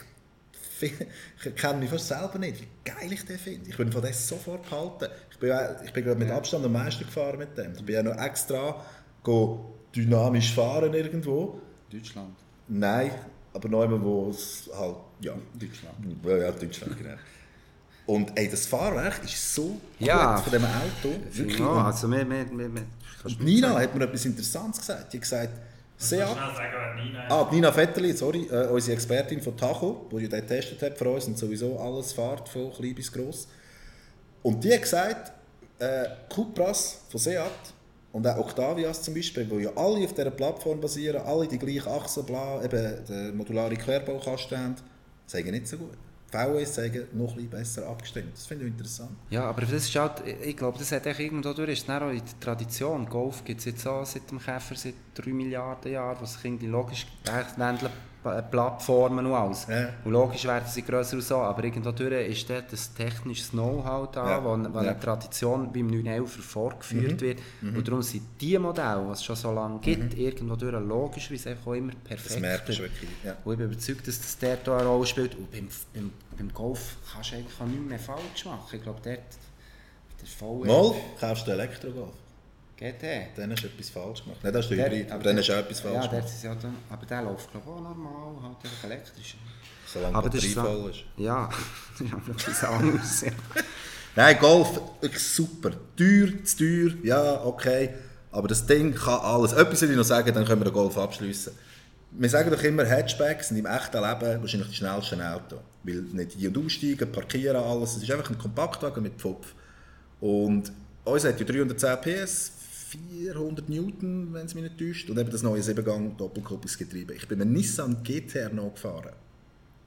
ich, erkenne mich fast selber nicht, wie geil ich den finde. Ich bin von dem sofort gehalten. Ich bin, ich bin gerade mit Abstand am meisten gefahren mit dem. Ich bin ja noch extra go dynamisch fahren irgendwo. Deutschland. Nein, aber noch jemand, wo es halt, ja, Deutschland. ja, ja, Deutschland, genau. Und ey, das Fahrwerk ist so Ja. gut von diesem Auto. Wirklich. Ja, also wir, wir, wir, Nina hat mir etwas Interessantes gesagt. Die hat gesagt, Wer Nina. Ah, Nina Vetterli, sorry, äh, unsere Expertin von Tacho, die ja den getestet hat für uns und sowieso alles fährt, von klein bis gross. Und die hat gesagt, äh, Cupras von Seat und auch Octavias zum Beispiel, die ja alle auf dieser Plattform basieren, alle die gleiche Achse, bla, eben den modularen Querbaukasten haben, sagen nicht so gut. VWs sagen noch ein bisschen besser abgestimmt. Das finde ich interessant. Ja, aber das ist halt, ich glaube, das hat echt irgendwo durch, ist auch in der Tradition. Golf gibt es jetzt auch seit dem Käfer, seit 3 Milliarden Jahren, was irgendwie logisch äh, Plattformen und alles. Ja. Und logisch werden sie grösser und so, aber irgendwo durch ist dort das technische Know-how da, Ja. wo, wo Ja. eine Tradition beim 911 fortgeführt wird. Und darum sind die Modelle, die es schon so lange gibt, irgendwo durch logischerweise einfach auch immer perfekt. Das merkst du wirklich. Ja. Und ich bin überzeugt, dass das dort auch eine Rolle spielt. Und beim, beim, beim Golf kannst du eigentlich auch nichts mehr falsch machen. Ich glaube, dort der Mal, kaufst du Elektrogolf. GT. Dann hast du etwas falsch gemacht. Nein, das ist der Der- Hybrid, aber dann hast du auch etwas falsch Ja, gemacht. ist ja dann, aber der läuft glaube ich auch normal, halt einfach elektrisch. Solange Aber Batterie ist so- voll ist. Ja, das ist aber etwas anderes. Ja. Nein, Golf, super. Teuer, zu teuer, ja, okay. Aber das Ding kann alles. Etwas soll ich noch sagen, dann können wir den Golf abschließen. Wir sagen doch immer, Hatchbacks sind im echten Leben wahrscheinlich die schnellsten Autos. Weil nicht ein- und aussteigen, parkieren, alles. Es ist einfach ein Kompaktwagen mit Pfupf. Und uns hat ja 310 PS, 400 Newton, wenn es mich nicht täuscht. Und eben das neue 7-Gang Doppelkupplungsgetriebe. Ich bin mit einem Nissan GTR noch gefahren.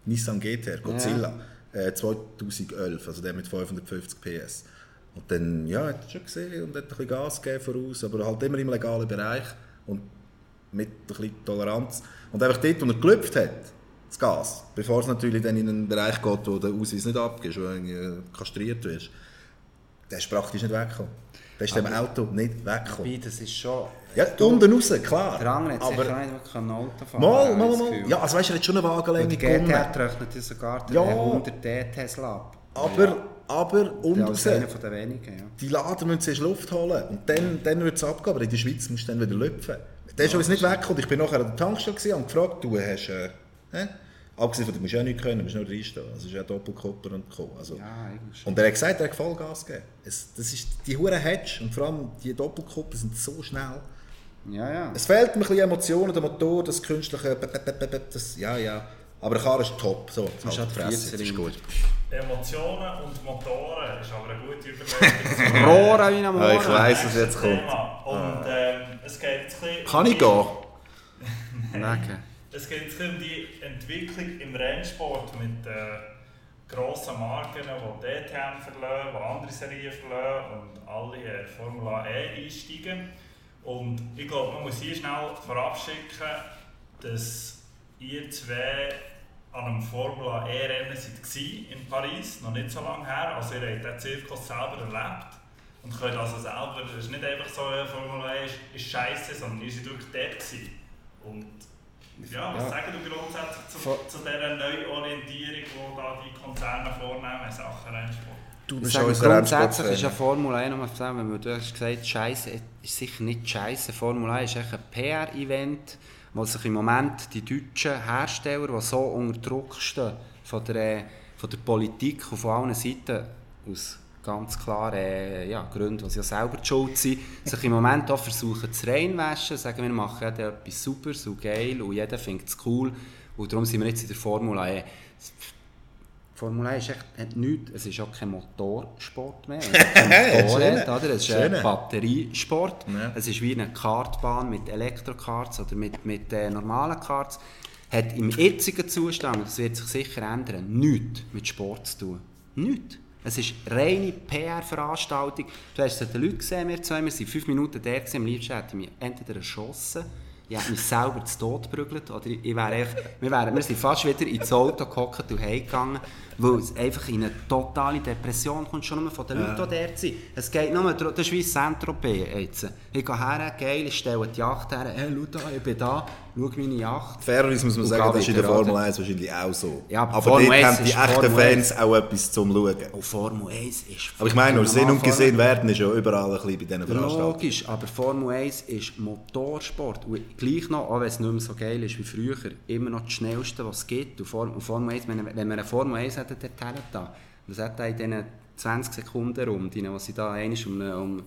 Nissan GTR, Godzilla, äh, 2011, also der mit 550 PS. Und dann, ja, hat er schon gesehen und hat ein bisschen Gas gegeben voraus, aber halt immer im legalen Bereich und mit ein bisschen Toleranz. Und einfach dort, wo er gelüpft hat, das Gas, bevor es natürlich dann in einen Bereich geht, wo der Ausweis nicht abgibst, wo du kastriert wirst, der ist praktisch nicht weggekommen. Der ist dem Auto nicht weggekommen. Wobei, das ist schon... Ja, unten raus, klar. Der andere hat sicher aber auch nicht Auto fahren. mal, mal, mal. Ja, also weißt du, er hat schon eine Wagenlänge der gewonnen. GT rechnet ja sogar den Ja. 100 D Tesla ab. Aber, aber unten Ja, raus. als einer von den wenigen, ja. Die Laden müssen zuerst Luft holen und dann, dann wird es abgehen. Aber in der Schweiz musst du dann wieder lüpfen. Der ist uns nicht weggekommen. Ich bin nachher an der Tankstelle und gefragt, du hast... Äh, hä? Abgesehen von, du musst ja nichts können, du musst nur reinstehen. Also es ist ja Doppelkopper und Co. Also, Ja, eigentlich schon. und er hat gesagt, er hat Vollgas gegeben. Es, das ist die hure Hedge und vor allem die Doppelkopper sind so schnell. Ja, ja. Es fehlt mir ein bisschen Emotionen, der Motor, das künstliche... Das, ja, ja. Aber der Karre ist top. So, ist halt halt Fresse, das ist gut. Emotionen und Motoren ist aber eine gute Überlegung. Rohre wie am Ja, ich weiss, was jetzt kommt. Thema. Und ähm, es geht jetzt ein bisschen Kann ich gehen? Wegen. Es geht um die Entwicklung im Rennsport mit äh, grossen Marken, die DTM verlassen, die andere Serien verlassen und alle in Formula E einsteigen. Und ich glaube, man muss hier schnell vorabschicken, dass ihr zwei an einem Formula E-Rennen in Paris, noch nicht so lange her. Also ihr habt den Zirkus selber erlebt und könnt also selber, es ist nicht einfach so, Formula E ist, ist scheiße, sondern ihr seid wirklich dort gewesen. Und ja, was ja. sagen du grundsätzlich zu, zu dieser Neuorientierung, die da die Konzerne vornehmen Sachen Rennsport? Du bist sagen, grundsätzlich ist ja Formel 1, nochmal zusammen, weil du hast gesagt, Scheiße ist sicher nicht Scheiße. Formel 1 ist ein PR-Event, wo sich im Moment die deutschen Hersteller, die so unter Druck stehen von der, von der Politik und von allen Seiten, aus ganz klaren äh, ja, Gründen, die sie ja selber die schuld sind, sich im Moment auch versuchen zu reinwaschen, sagen wir machen ja etwas super, so geil und jeder findet es cool und darum sind wir jetzt in der Formel 1. Formel 1 ist echt, hat nichts, es ist auch kein Motorsport mehr, es ist kein Motorrad, oder? es ist ein Batteriesport, ja. es ist wie eine Kartbahn mit Elektrokarts oder mit, mit äh, normalen Karts, hat im jetzigen Zustand, das wird sich sicher ändern, nichts mit Sport zu tun. Nichts. Es ist reine PR-Veranstaltung. Du hast es den Leuten gesehen, wir zwei, wir waren fünf Minuten da, am liebsten hätte ich mich entweder erschossen ich habe mich selber zu Tod geprügelt. Oder ich wäre echt, wir, wären, wir sind fast wieder ins Auto gehockt und heimgegangen, weil es einfach in eine totale Depression kommt, schon nur von den. Leuten, die dort sind. Es geht nur, das ist wie Saint-Tropez Ich gehe her, geil, ich stelle die Yacht her, hey, da, ich bin da, schau meine Yacht. Fairerweise muss man sagen, das ist in der Formel 1 wahrscheinlich auch so. Ja, aber, aber dort haben die echten Fans auch etwas zum Schauen. Und Formel 1 ist... Aber ich meine, nur Sinn und gesehen werden ist ja überall ein bisschen bei diesen Veranstaltungen. Logisch, aber Formel 1 ist Motorsport. Und gleich noch, auch wenn es nicht mehr so geil ist wie früher, immer noch das Schnellste, was es gibt. Und Formel 1, wenn, wir eine Formel 1 hätten, dort da, was hat da in diesen 20 Sekunden rum, die, sie da einmal um, um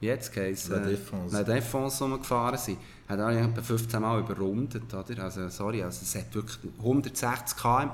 wie jetzt geheißen, La Défense, La Défense rumgefahren sind, hat er etwa 15 Mal überrundet, oder? Also, sorry, also es hat wirklich 160 km.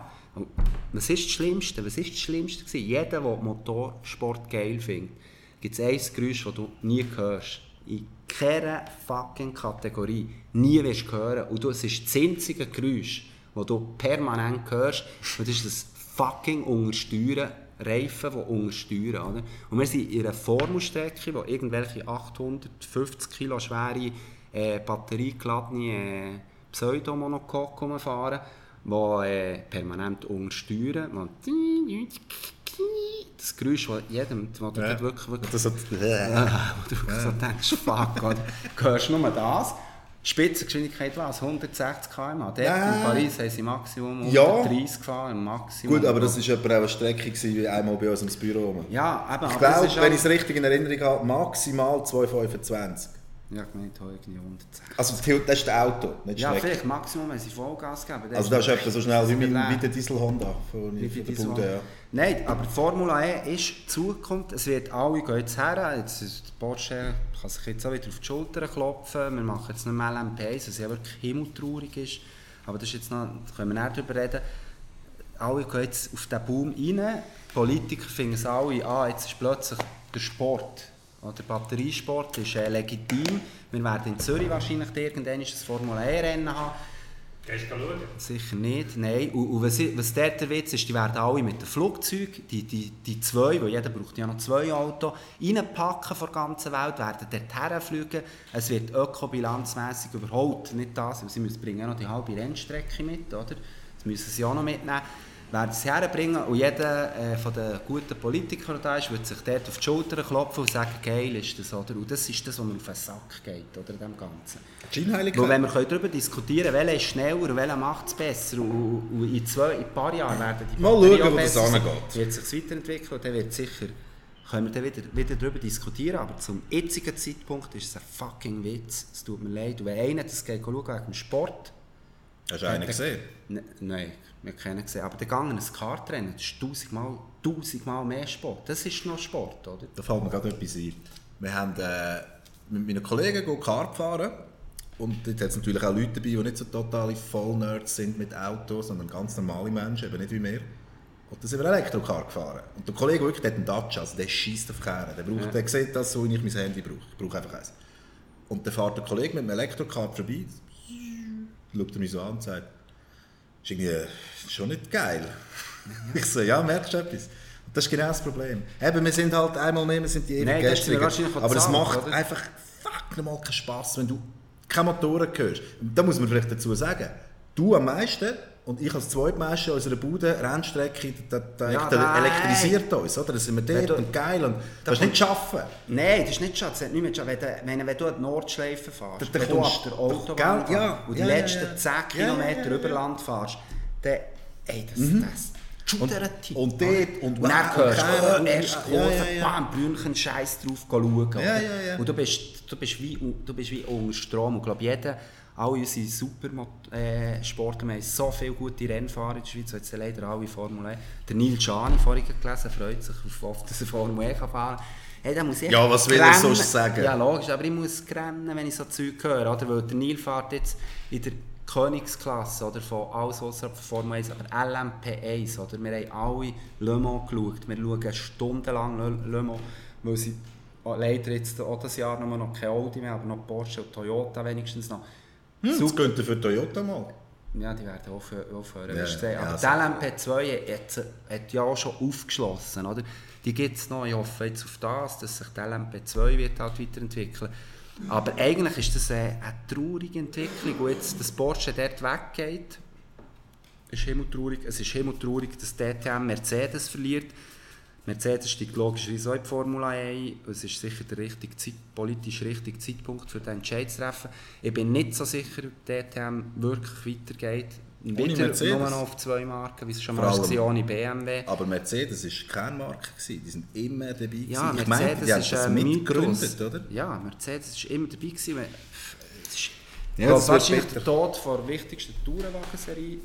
Was ist das Schlimmste? Was ist das Schlimmste gewesen? Jeder, der Motorsport geil findet, gibt es ein Geräusch, das du nie hörst. In keiner fucking Kategorie. Nie wirst du hören. Und du, es ist das einzige Geräusch, das du permanent hörst. Und das ist das fucking Untersteuern Reifen, die untersteuern. Oder? Und wir sind in einer Formelstrecke, wo irgendwelche 850 Kilo schwere äh, batteriegeladene äh, Pseudomonocoque fahren, die äh, permanent untersteuern. Das Geräusch, das jedem, wo du ja. wirklich, wirklich, das so, äh, wo du ja. so denkst, fuck, oder? hörst nur das. Spitzengeschwindigkeit was? 160 km. Dort ja. in Paris haben sie Maximum 130 ja. gefahren. Maximum. Gut, aber das war etwa eine Strecke wie einmal bei uns ins Büro. Ja, eben, ich glaube, wenn ich es richtig in Erinnerung habe, maximal 225. Ja, gemeint habe irgendwie 110. Also das ist das Auto, nicht Ja, Strecke. vielleicht Maximum, wenn sie Vollgas geben. Das also das ist etwa so schnell wie, wie der Diesel Honda von, wie von der Bude, ja. Nein, aber Formula E ist Zukunft. Es wird alle gehen jetzt her. Jetzt, Porsche kann sich jetzt auch wieder auf die Schulter klopfen. Wir machen jetzt nicht mehr LMP1, was ja wirklich himmeltraurig ist. Aber das ist jetzt noch, da können wir nicht darüber reden. Alle gehen jetzt auf diesen Boom rein. Die Politiker finden es alle, ah, jetzt ist plötzlich der Sport der Batteriesport ist äh, legitim. Wir werden in Zürich wahrscheinlich irgendwann ein Formel E-Rennen haben. Gehst du schauen? Sicher nicht, nein. Und, und was, was dort der Witz ist, die werden alle mit dem Flugzeug, die, die, die zwei, weil jeder braucht ja noch zwei Autos, reinpacken von der ganzen Welt, werden dort herfliegen. Es wird ökobilanzmässig überhaupt nicht das, sie müssen bringen noch die halbe Rennstrecke mit, oder? Das müssen sie auch noch mitnehmen werden sie herbringen und jeder äh, von den guten Politikern da ist, wird sich dort auf die Schulter klopfen und sagen, geil ist das, oder? Und das ist das, was mir auf den Sack geht, oder, dem Ganzen. Weil wenn wir darüber diskutieren können, welcher ist schneller und welcher macht es besser und, und, in, zwei, in ein paar Jahren werden die Mal schauen, wo das angeht. wird sich weiterentwickeln und dann wird sicher können wir dann wieder, wieder darüber diskutieren, aber zum jetzigen Zeitpunkt ist es ein fucking Witz. Es tut mir leid. Und wenn einer das geht schauen wegen dem Sport... Hast du einen gesehen? Nein wir kennen gesehen. Aber der Gang ein Kartrennen, das ist tausendmal, tausendmal mehr Sport. Das ist noch Sport, oder? Da fällt mir gerade etwas ein. Wir haben äh, mit meinen Kollegen Kart gefahren. Und dort hat es natürlich auch Leute dabei, die nicht so totale Vollnerds sind mit Autos, sondern ganz normale Menschen, eben nicht wie wir. Und dann sind wir Elektrokar gefahren. Und der Kollege wirklich, der hat einen Dacia, also der schießt auf Kehren. Der, braucht, ja. der sieht das so, wie ich mein Handy brauche. Ich brauche einfach eins. Und dann fährt der Kollege mit dem Elektrokar vorbei, schaut er mich so an und sagt, ist irgendwie schon nicht geil. ich so, ja, merkst du etwas? Das ist genau das Problem. Eben, wir sind halt einmal mehr, wir sind die ewigen Gäste. Aber es macht oder? einfach normal keinen Spass, wenn du keine Motoren hörst. Da muss man vielleicht dazu sagen, du am meisten und ich als Zweitmeister unserer Bude, Rennstrecke, da, da, Ja, elektrisiert uns, oder? Da sind wir dort du- und geil und Da das ist nicht schaffen. Nein, das ist nicht schade. Das hat nicht mehr schade. Wenn, du- wenn, wenn du an die Nordschleife fährst, Da- da wenn du auf der Autobahn Gell? Ja, und die ja, letzten ja. 10 Ja, Kilometer über. Land fährst, dann, ey, das, das schudert dich. und dort und und dann hörst und du, erst Kurve, ja, ja. bam, Brünnchen, Scheiß drauf schauen. Ja, ja, ja. Und du bist, du bist, wie, du bist wie unter Strom. Und ich glaube, jeder, alle unsere Supersportler, äh, wir haben so viele gute Rennfahrer in der Schweiz, jetzt leider alle Formel 1. Der Neil Gianni, vorhin gelesen, freut sich auf, dass er Formel 1 kann fahren kann. Hey, da muss ich Ja, was will er sonst sagen? Ja, logisch, aber ich muss rennen, wenn ich so Zeug höre. Oder? Weil der Neil fährt jetzt in der Königsklasse oder von alles außerhalb von Formel 1, aber LMP1. Oder? Wir haben alle Le Mans geschaut. Wir schauen stundenlang Le, Le Mans, weil sie oh, leider jetzt auch das Jahr nur noch kein Audi mehr, aber noch Porsche und Toyota wenigstens noch. Hm, das Super. könnte für Toyota mal. Ja, die werden aufhö- aufhören. Ja, du sehen. ja, aber die LMP2 hat, hat ja auch schon aufgeschlossen. Oder? Die gibt es noch. Ich hoffe jetzt auf das, dass sich die LMP2 wird halt weiterentwickeln Aber eigentlich ist das eine, eine traurige Entwicklung. Und jetzt das Porsche dort weggeht, ist himmeltraurig. Es ist himmeltraurig, dass DTM Mercedes verliert. Mercedes steigt logischerweise auch in die Formel 1 ein. Es ist sicher der richtige Zeit, politisch richtige Zeitpunkt für den Entscheid zu treffen. Ich bin nicht so sicher, ob DTM wirklich weitergeht. Wieder nur noch auf zwei Marken, wie es schon mal war, ohne BMW. Aber Mercedes war keine Marke, gewesen. die sind immer dabei. Ja, gewesen. ich Mercedes meine, die haben das mitgegründet, oder? Ja, Mercedes war immer dabei. Gewesen. Es ist, Ja, das wahrscheinlich bitter. der Tod der wichtigsten Tourenwagenserie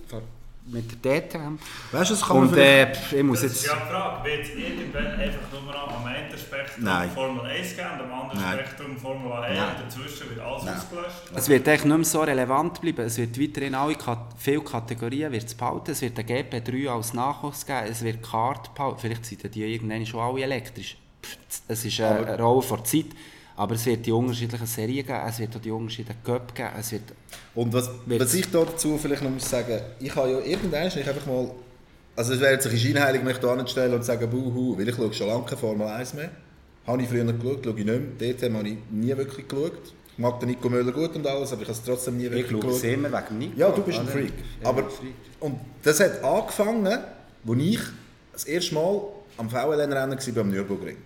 mit der DTM. Weißt du, das kann man Und äh, pff, ich muss Das ist ja die Frage, wird es irgendwann einfach nur noch am einen Spektrum Nein. Formel 1 geben, am anderen Nein. Spektrum Formel 1 Nein. und dazwischen wird alles Nein. ausgelöscht? Es wird eigentlich nicht mehr so relevant bleiben. Es wird weiterhin alle Kat viele Kategorien wird's behalten. Es wird ein GP3 als Nachwuchs geben. Es wird Kart behalten. Vielleicht sind die irgendwann schon alle elektrisch. Pff, Es ist eine, eine Rolle vor Zeit. Aber es wird die unterschiedlichen Serien geben. Es wird auch die unterschiedlichen Cup geben. Es wird Und was, Wird- was ich da dazu vielleicht noch muss sagen, ich habe ja irgendwann ich einfach mal, also es wäre jetzt ein bisschen scheinheilig, mich da anzustellen und zu sagen, buhu, weil ich schaue schon lange keine Formel 1 mehr. Habe ich früher noch geschaut, schaue ich nicht mehr. DTM habe ich nie wirklich geschaut. Ich mag den Nico Müller gut und alles, aber ich habe es trotzdem nie ich wirklich schaue es geschaut. immer wegen Nico. Ja, du bist ein oder? Freak. Aber, ein Freak. und das hat angefangen, als ich das erste Mal am VLN-Rennen war beim Nürburgring.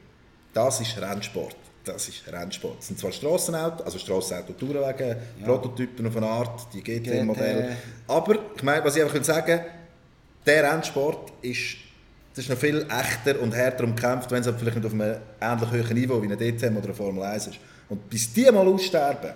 Das ist Rennsport. Das ist Rennsport. Es sind zwar Strassenautos, also Strassenauto, Tourenwagen, Prototypen auf eine Art, die GT-Modelle. Aber ich meine, was ich einfach sagen kann, der Rennsport ist, das ist noch viel echter und härter umkämpft, wenn es halt vielleicht nicht auf einem ähnlich hohen Niveau wie eine DTM oder eine Formel 1 ist. Und bis die mal aussterben,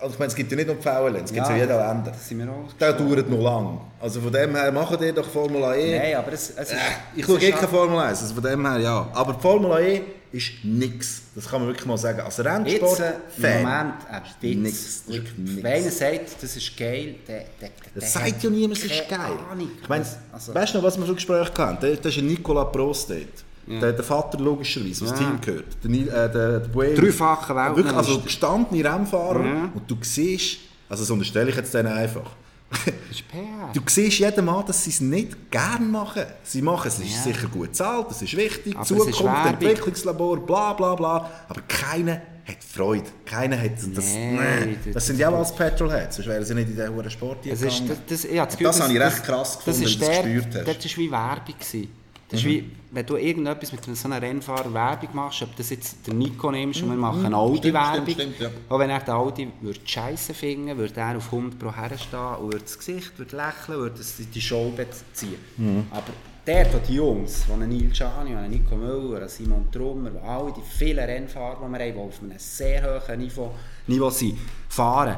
also ich meine, es gibt ja nicht nur die VLN, es gibt ja, in jedem Länder. Das sind wir auch Der dauert noch lang. Also von dem her machen die doch Formel E. Nein, aber es, es ist... Ich es schaue eh keine Formel 1, also von dem her ja. Aber die Formel E ist nichts. Das kann man wirklich mal sagen. Als Jetzt, äh, im Rennsport-Fan. Moment, ein Witz. Nix. Wenn einer sagt, das ist geil, der, der, der Das sagt ja niemand, es ist geil. Ahnung. Ich meine, Also- weißt du noch, was wir für Gespräche hatten? Da, da ist ein Nicola Prost dort. Der, der Vater logischerweise, was das Ja. Team gehört. Der, äh, der, der Buemi. Dreifache Wirklich, also Weltmeister. gestandene Rennfahrer. Ja. Und du siehst, also das unterstelle ich jetzt denen einfach. Das ist. Du siehst jedem Mal, dass sie es nicht gern machen. Sie machen es, es ist Ja. sicher gut bezahlt, es ist wichtig, Aber Zukunft, ist. Entwicklungslabor, bla bla bla. Aber keiner hat Freude. Keiner hat das. Nee, Nee, das- das sind ja auch als Petrolheads, sonst wären sie nicht in diesen hohen Sport ist, gegangen. das, das, ich habe Das das, Gefühl, habe ich recht krass gefunden, das ist wenn du es der, gespürt hast. Das war wie Werbung. Gewesen. Das ist wie, wenn du irgendetwas mit so einem Rennfahrer Werbung machst, ob das jetzt der Nico nimmst und wir machen eine Audi-Werbung. Mhm. ja. Auch wenn er den Audi würde scheiße finden würde, er auf 100 pro herstehen und würde das Gesicht würde lächeln, würde die Show ziehen. Mhm. Aber der, wo die Jungs, ein Neil Gianni, einen Nico Müller, Simon Trummer, all die vielen Rennfahrer, die wir haben, die auf einem sehr hohen Niveau, Niveau sind, fahren,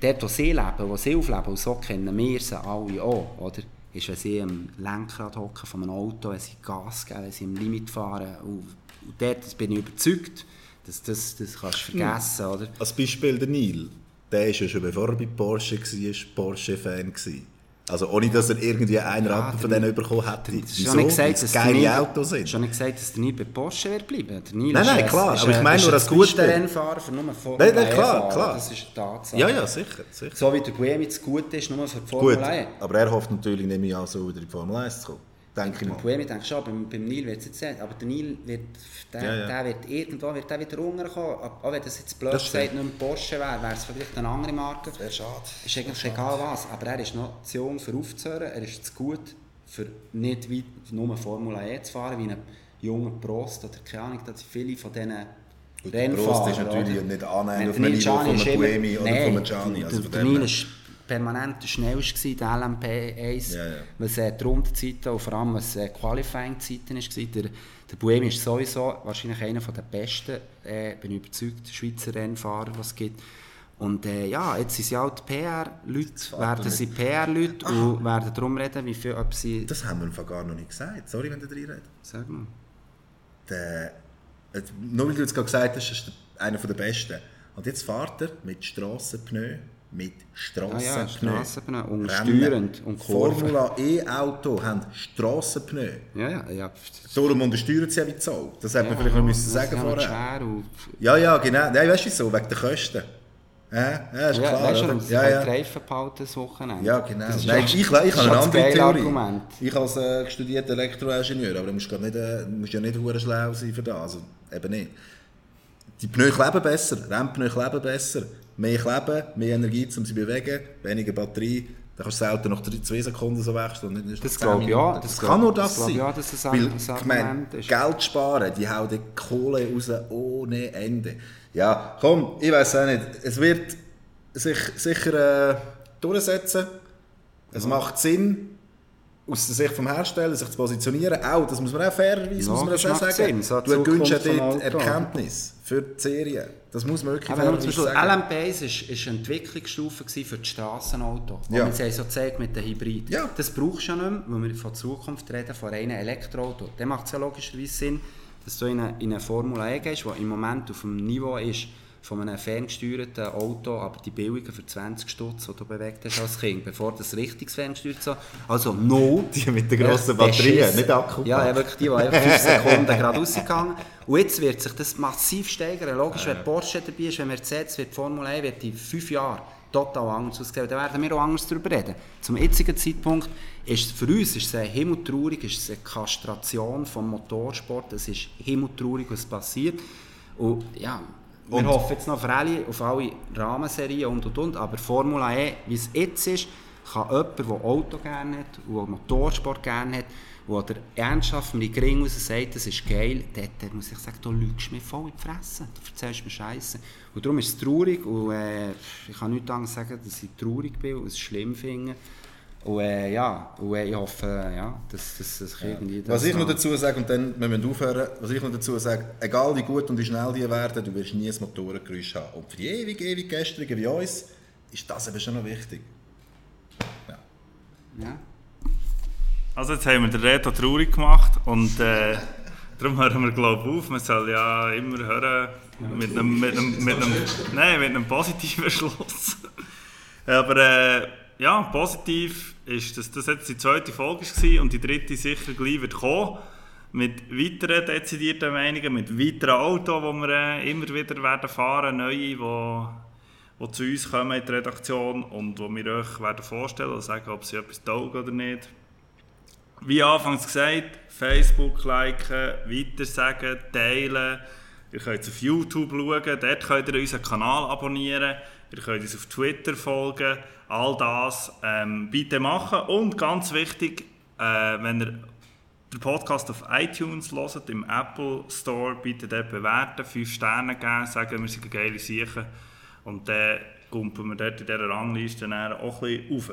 dort, wo sie leben, wo sie aufleben, und so kennen wir sie alle auch, oder? Ist, wenn sie am Lenkrad hocken von einem Auto, wenn sie Gas geben, wenn sie im Limit fahren. Und, und dort bin ich überzeugt, dass das, das kannst du vergessen, oder? Als Beispiel der Neil, der war ja schon bevor er bei Porsche war, Porsche-Fan. Also ohne, dass er irgendwie einen Rappen von denen bekommen hätte. Das ist Wieso? schon nicht gesagt, dass geile Autos sind. Schon nicht gesagt, dass der Neil bei Porsche wird bleiben. Nein, nein, ein- klar, ist aber ich ein- meine nur als Gute. Spitzenrennfahrer für nur Formel Nein, nein, 1 klar, klar. Das ist eine Tatsache. Ja, ja, sicher. sicher. So wie der Buemi das Gute ist, nur für die Formel Gut, 1. aber er hofft natürlich nicht mehr auch so wieder in die Formel 1 zu kommen. Denke ich Beim mal. Puemi denke ich schon, beim, beim Nil wird es jetzt nicht. Aber der Nil wird, der, Ja, ja. der wird irgendwann wird der wieder runterkommen. Auch wenn das jetzt blöd Das gesagt nicht mehr Porsche wäre, wäre es vielleicht eine andere Marke. Wäre schade. Ist eigentlich egal was, aber er ist noch zu jung für aufzuhören, er ist zu gut für nicht weit nur Formula E zu fahren, wie ein junger Prost oder keine Ahnung, dass viele von diesen Rennfahrern... Prost ist natürlich oder? nicht annähernd auf Nil Niveau von einem Buemi oder von einem Gianni. Also von dem ist permanent der schnellste gewesen, der LMP1, Ja, ja. was äh, die Rundenzeiten und vor allem was äh, Qualifying-Zeiten ist. gewesen. Der, der Buemi ist sowieso wahrscheinlich einer der besten, äh, bin überzeugt, Schweizer Rennfahrer, was es gibt. Und äh, ja, jetzt sind sie halt PR-Leute, werden sie PR-Leute und werden darum reden, wie viel, ob sie... Das haben wir gar noch nicht gesagt. Sorry, wenn du drin redest. Sag mal. Der, äh, nur weil du jetzt gerade gesagt hast, ist er einer der Besten. Und jetzt fährt er mit Strassenpneu, mit Ah Strassenpneu. ja, Strassenpneu und Rennen. steuerend und Kurven. Formula E-Auto haben Strassenpneu. Ja, ja, ja. Darum untersteuern sie ja wie Zoll. Das hätte man vielleicht noch müssen sagen vorher. Ja, ja, genau. Nein, weißt du wieso? Wegen der Kosten. Ja, ja ist ja, klar. weißt du, ja, ja, ja. die Reifen behalten das Wochenende? Ja, genau. Das ist Nein, ja- ich, ich, habe eine ja andere Theorie. Argument. Ich als äh, studierter Elektroingenieur, aber du musst, nicht, äh, musst ja nicht hure schlau sein für das. Also, eben nicht. Die Pneu kleben besser, Rennpneu kleben besser. Mehr kleben, mehr Energie, um sie zu bewegen, weniger Batterie. Dann kannst du das Auto nach 2 Sekunden so wechseln. und nicht Das nach 10 glaube ich ja, das Das kann nur das sein. ja, dass das Weil, ich meine. Geld sparen, die hauen die Kohle raus ohne Ende. Ja, komm, ich weiß auch nicht. Es wird sich sicher äh, durchsetzen. Es macht Sinn, aus der Sicht vom Hersteller sich zu positionieren. Auch, das muss man auch fairerweise muss man das auch sagen. Sinn. So du gönnst ja dort Auto. Erkenntnis für die Serie. Das muss man wirklich Aber zum sagen. LMP1 ist, ist eine Entwicklungsstufe für das Strassenauto. Ja. Und sie haben so gezeigt mit dem Hybrid. Ja. Das brauchst du ja nicht mehr, weil wir von Zukunft reden, von reinen Elektroauto. Dann macht es ja logischerweise Sinn, dass du in eine, in eine Formel E gehst, die im Moment auf dem Niveau ist von einem ferngesteuerten Auto, aber die billigen für 20 Stutz, die du bewegt hast als Kind, bevor das richtig ferngesteuert so. Also no. Die mit den grossen der Batterien, nicht Akku. Ja, ja, wirklich die, die einfach 5 Sekunden gerade rausgegangen Und jetzt wird sich das massiv steigern. Logisch, wenn Porsche dabei ist, wenn Mercedes wird, Formel 1 wird in fünf Jahren total anders aussehen. Da werden wir auch anders darüber reden. Zum jetzigen Zeitpunkt ist für uns ist es eine himmeltraurig, ist es eine Kastration vom Motorsport. Es ist himmeltraurig, was passiert. Und ja, wir Und- hoffen jetzt noch auf alle, auf alle Rahmenserien und und und. Aber Formula E, wie es jetzt ist, kann jemand, der Auto gerne hat, der Motorsport gerne hat, wo der ernsthaft mit Gring raus sagt, das ist geil, dort, dort muss ich sagen, du lügst mir voll in die Fresse, du erzählst mir Scheiße. Und darum ist es traurig und äh, ich kann anderes sagen, dass ich traurig bin und es schlimm finde. Und äh, ja, und, äh, ich hoffe, ja, dass, dass, irgendwie... Was ich noch dazu sage, und dann müssen wir aufhören, was ich noch dazu sage, egal wie gut und wie schnell die werden, du wirst nie ein Motorengeräusch haben. Und für die ewig, ewig Gestrigen wie uns ist das eben schon noch wichtig. Ja. Ja. Also jetzt haben wir den Reto traurig gemacht und äh, darum hören wir glaube ich auf. Man soll ja immer hören mit einem, mit einem, mit einem, nein, mit einem positiven Schluss. Aber äh, ja, positiv ist, dass das jetzt die zweite Folge war und die dritte sicher gleich wird kommen. Mit weiteren dezidierten Meinungen, mit weiteren Autos, die wir äh, immer wieder werden fahren, neue, die die zu uns kommen in die Redaktion und die wir euch werden vorstellen und sagen, ob sie etwas taugen oder nicht. Wie anfangs gesagt, Facebook liken, weitersagen, teilen. Ihr könnt auf YouTube schauen, dort könnt ihr unseren Kanal abonnieren. Ihr könnt uns auf Twitter folgen. All das ähm, bitte machen. Und ganz wichtig, äh, wenn ihr den Podcast auf iTunes hört, im Apple Store, bitte dort bewerten, 5 Sterne geben, sagen, wir sind eine geile Sache. Und dann kumpen wir dort in dieser Rangliste auch ein bisschen rauf.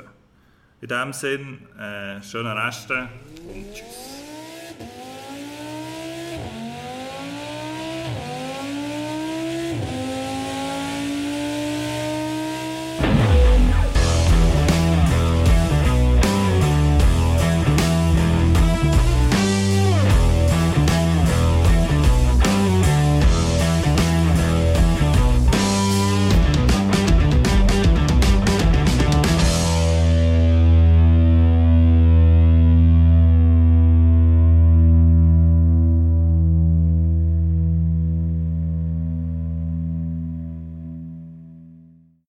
In diesem Sinne, äh, schöne Reste und tschüss.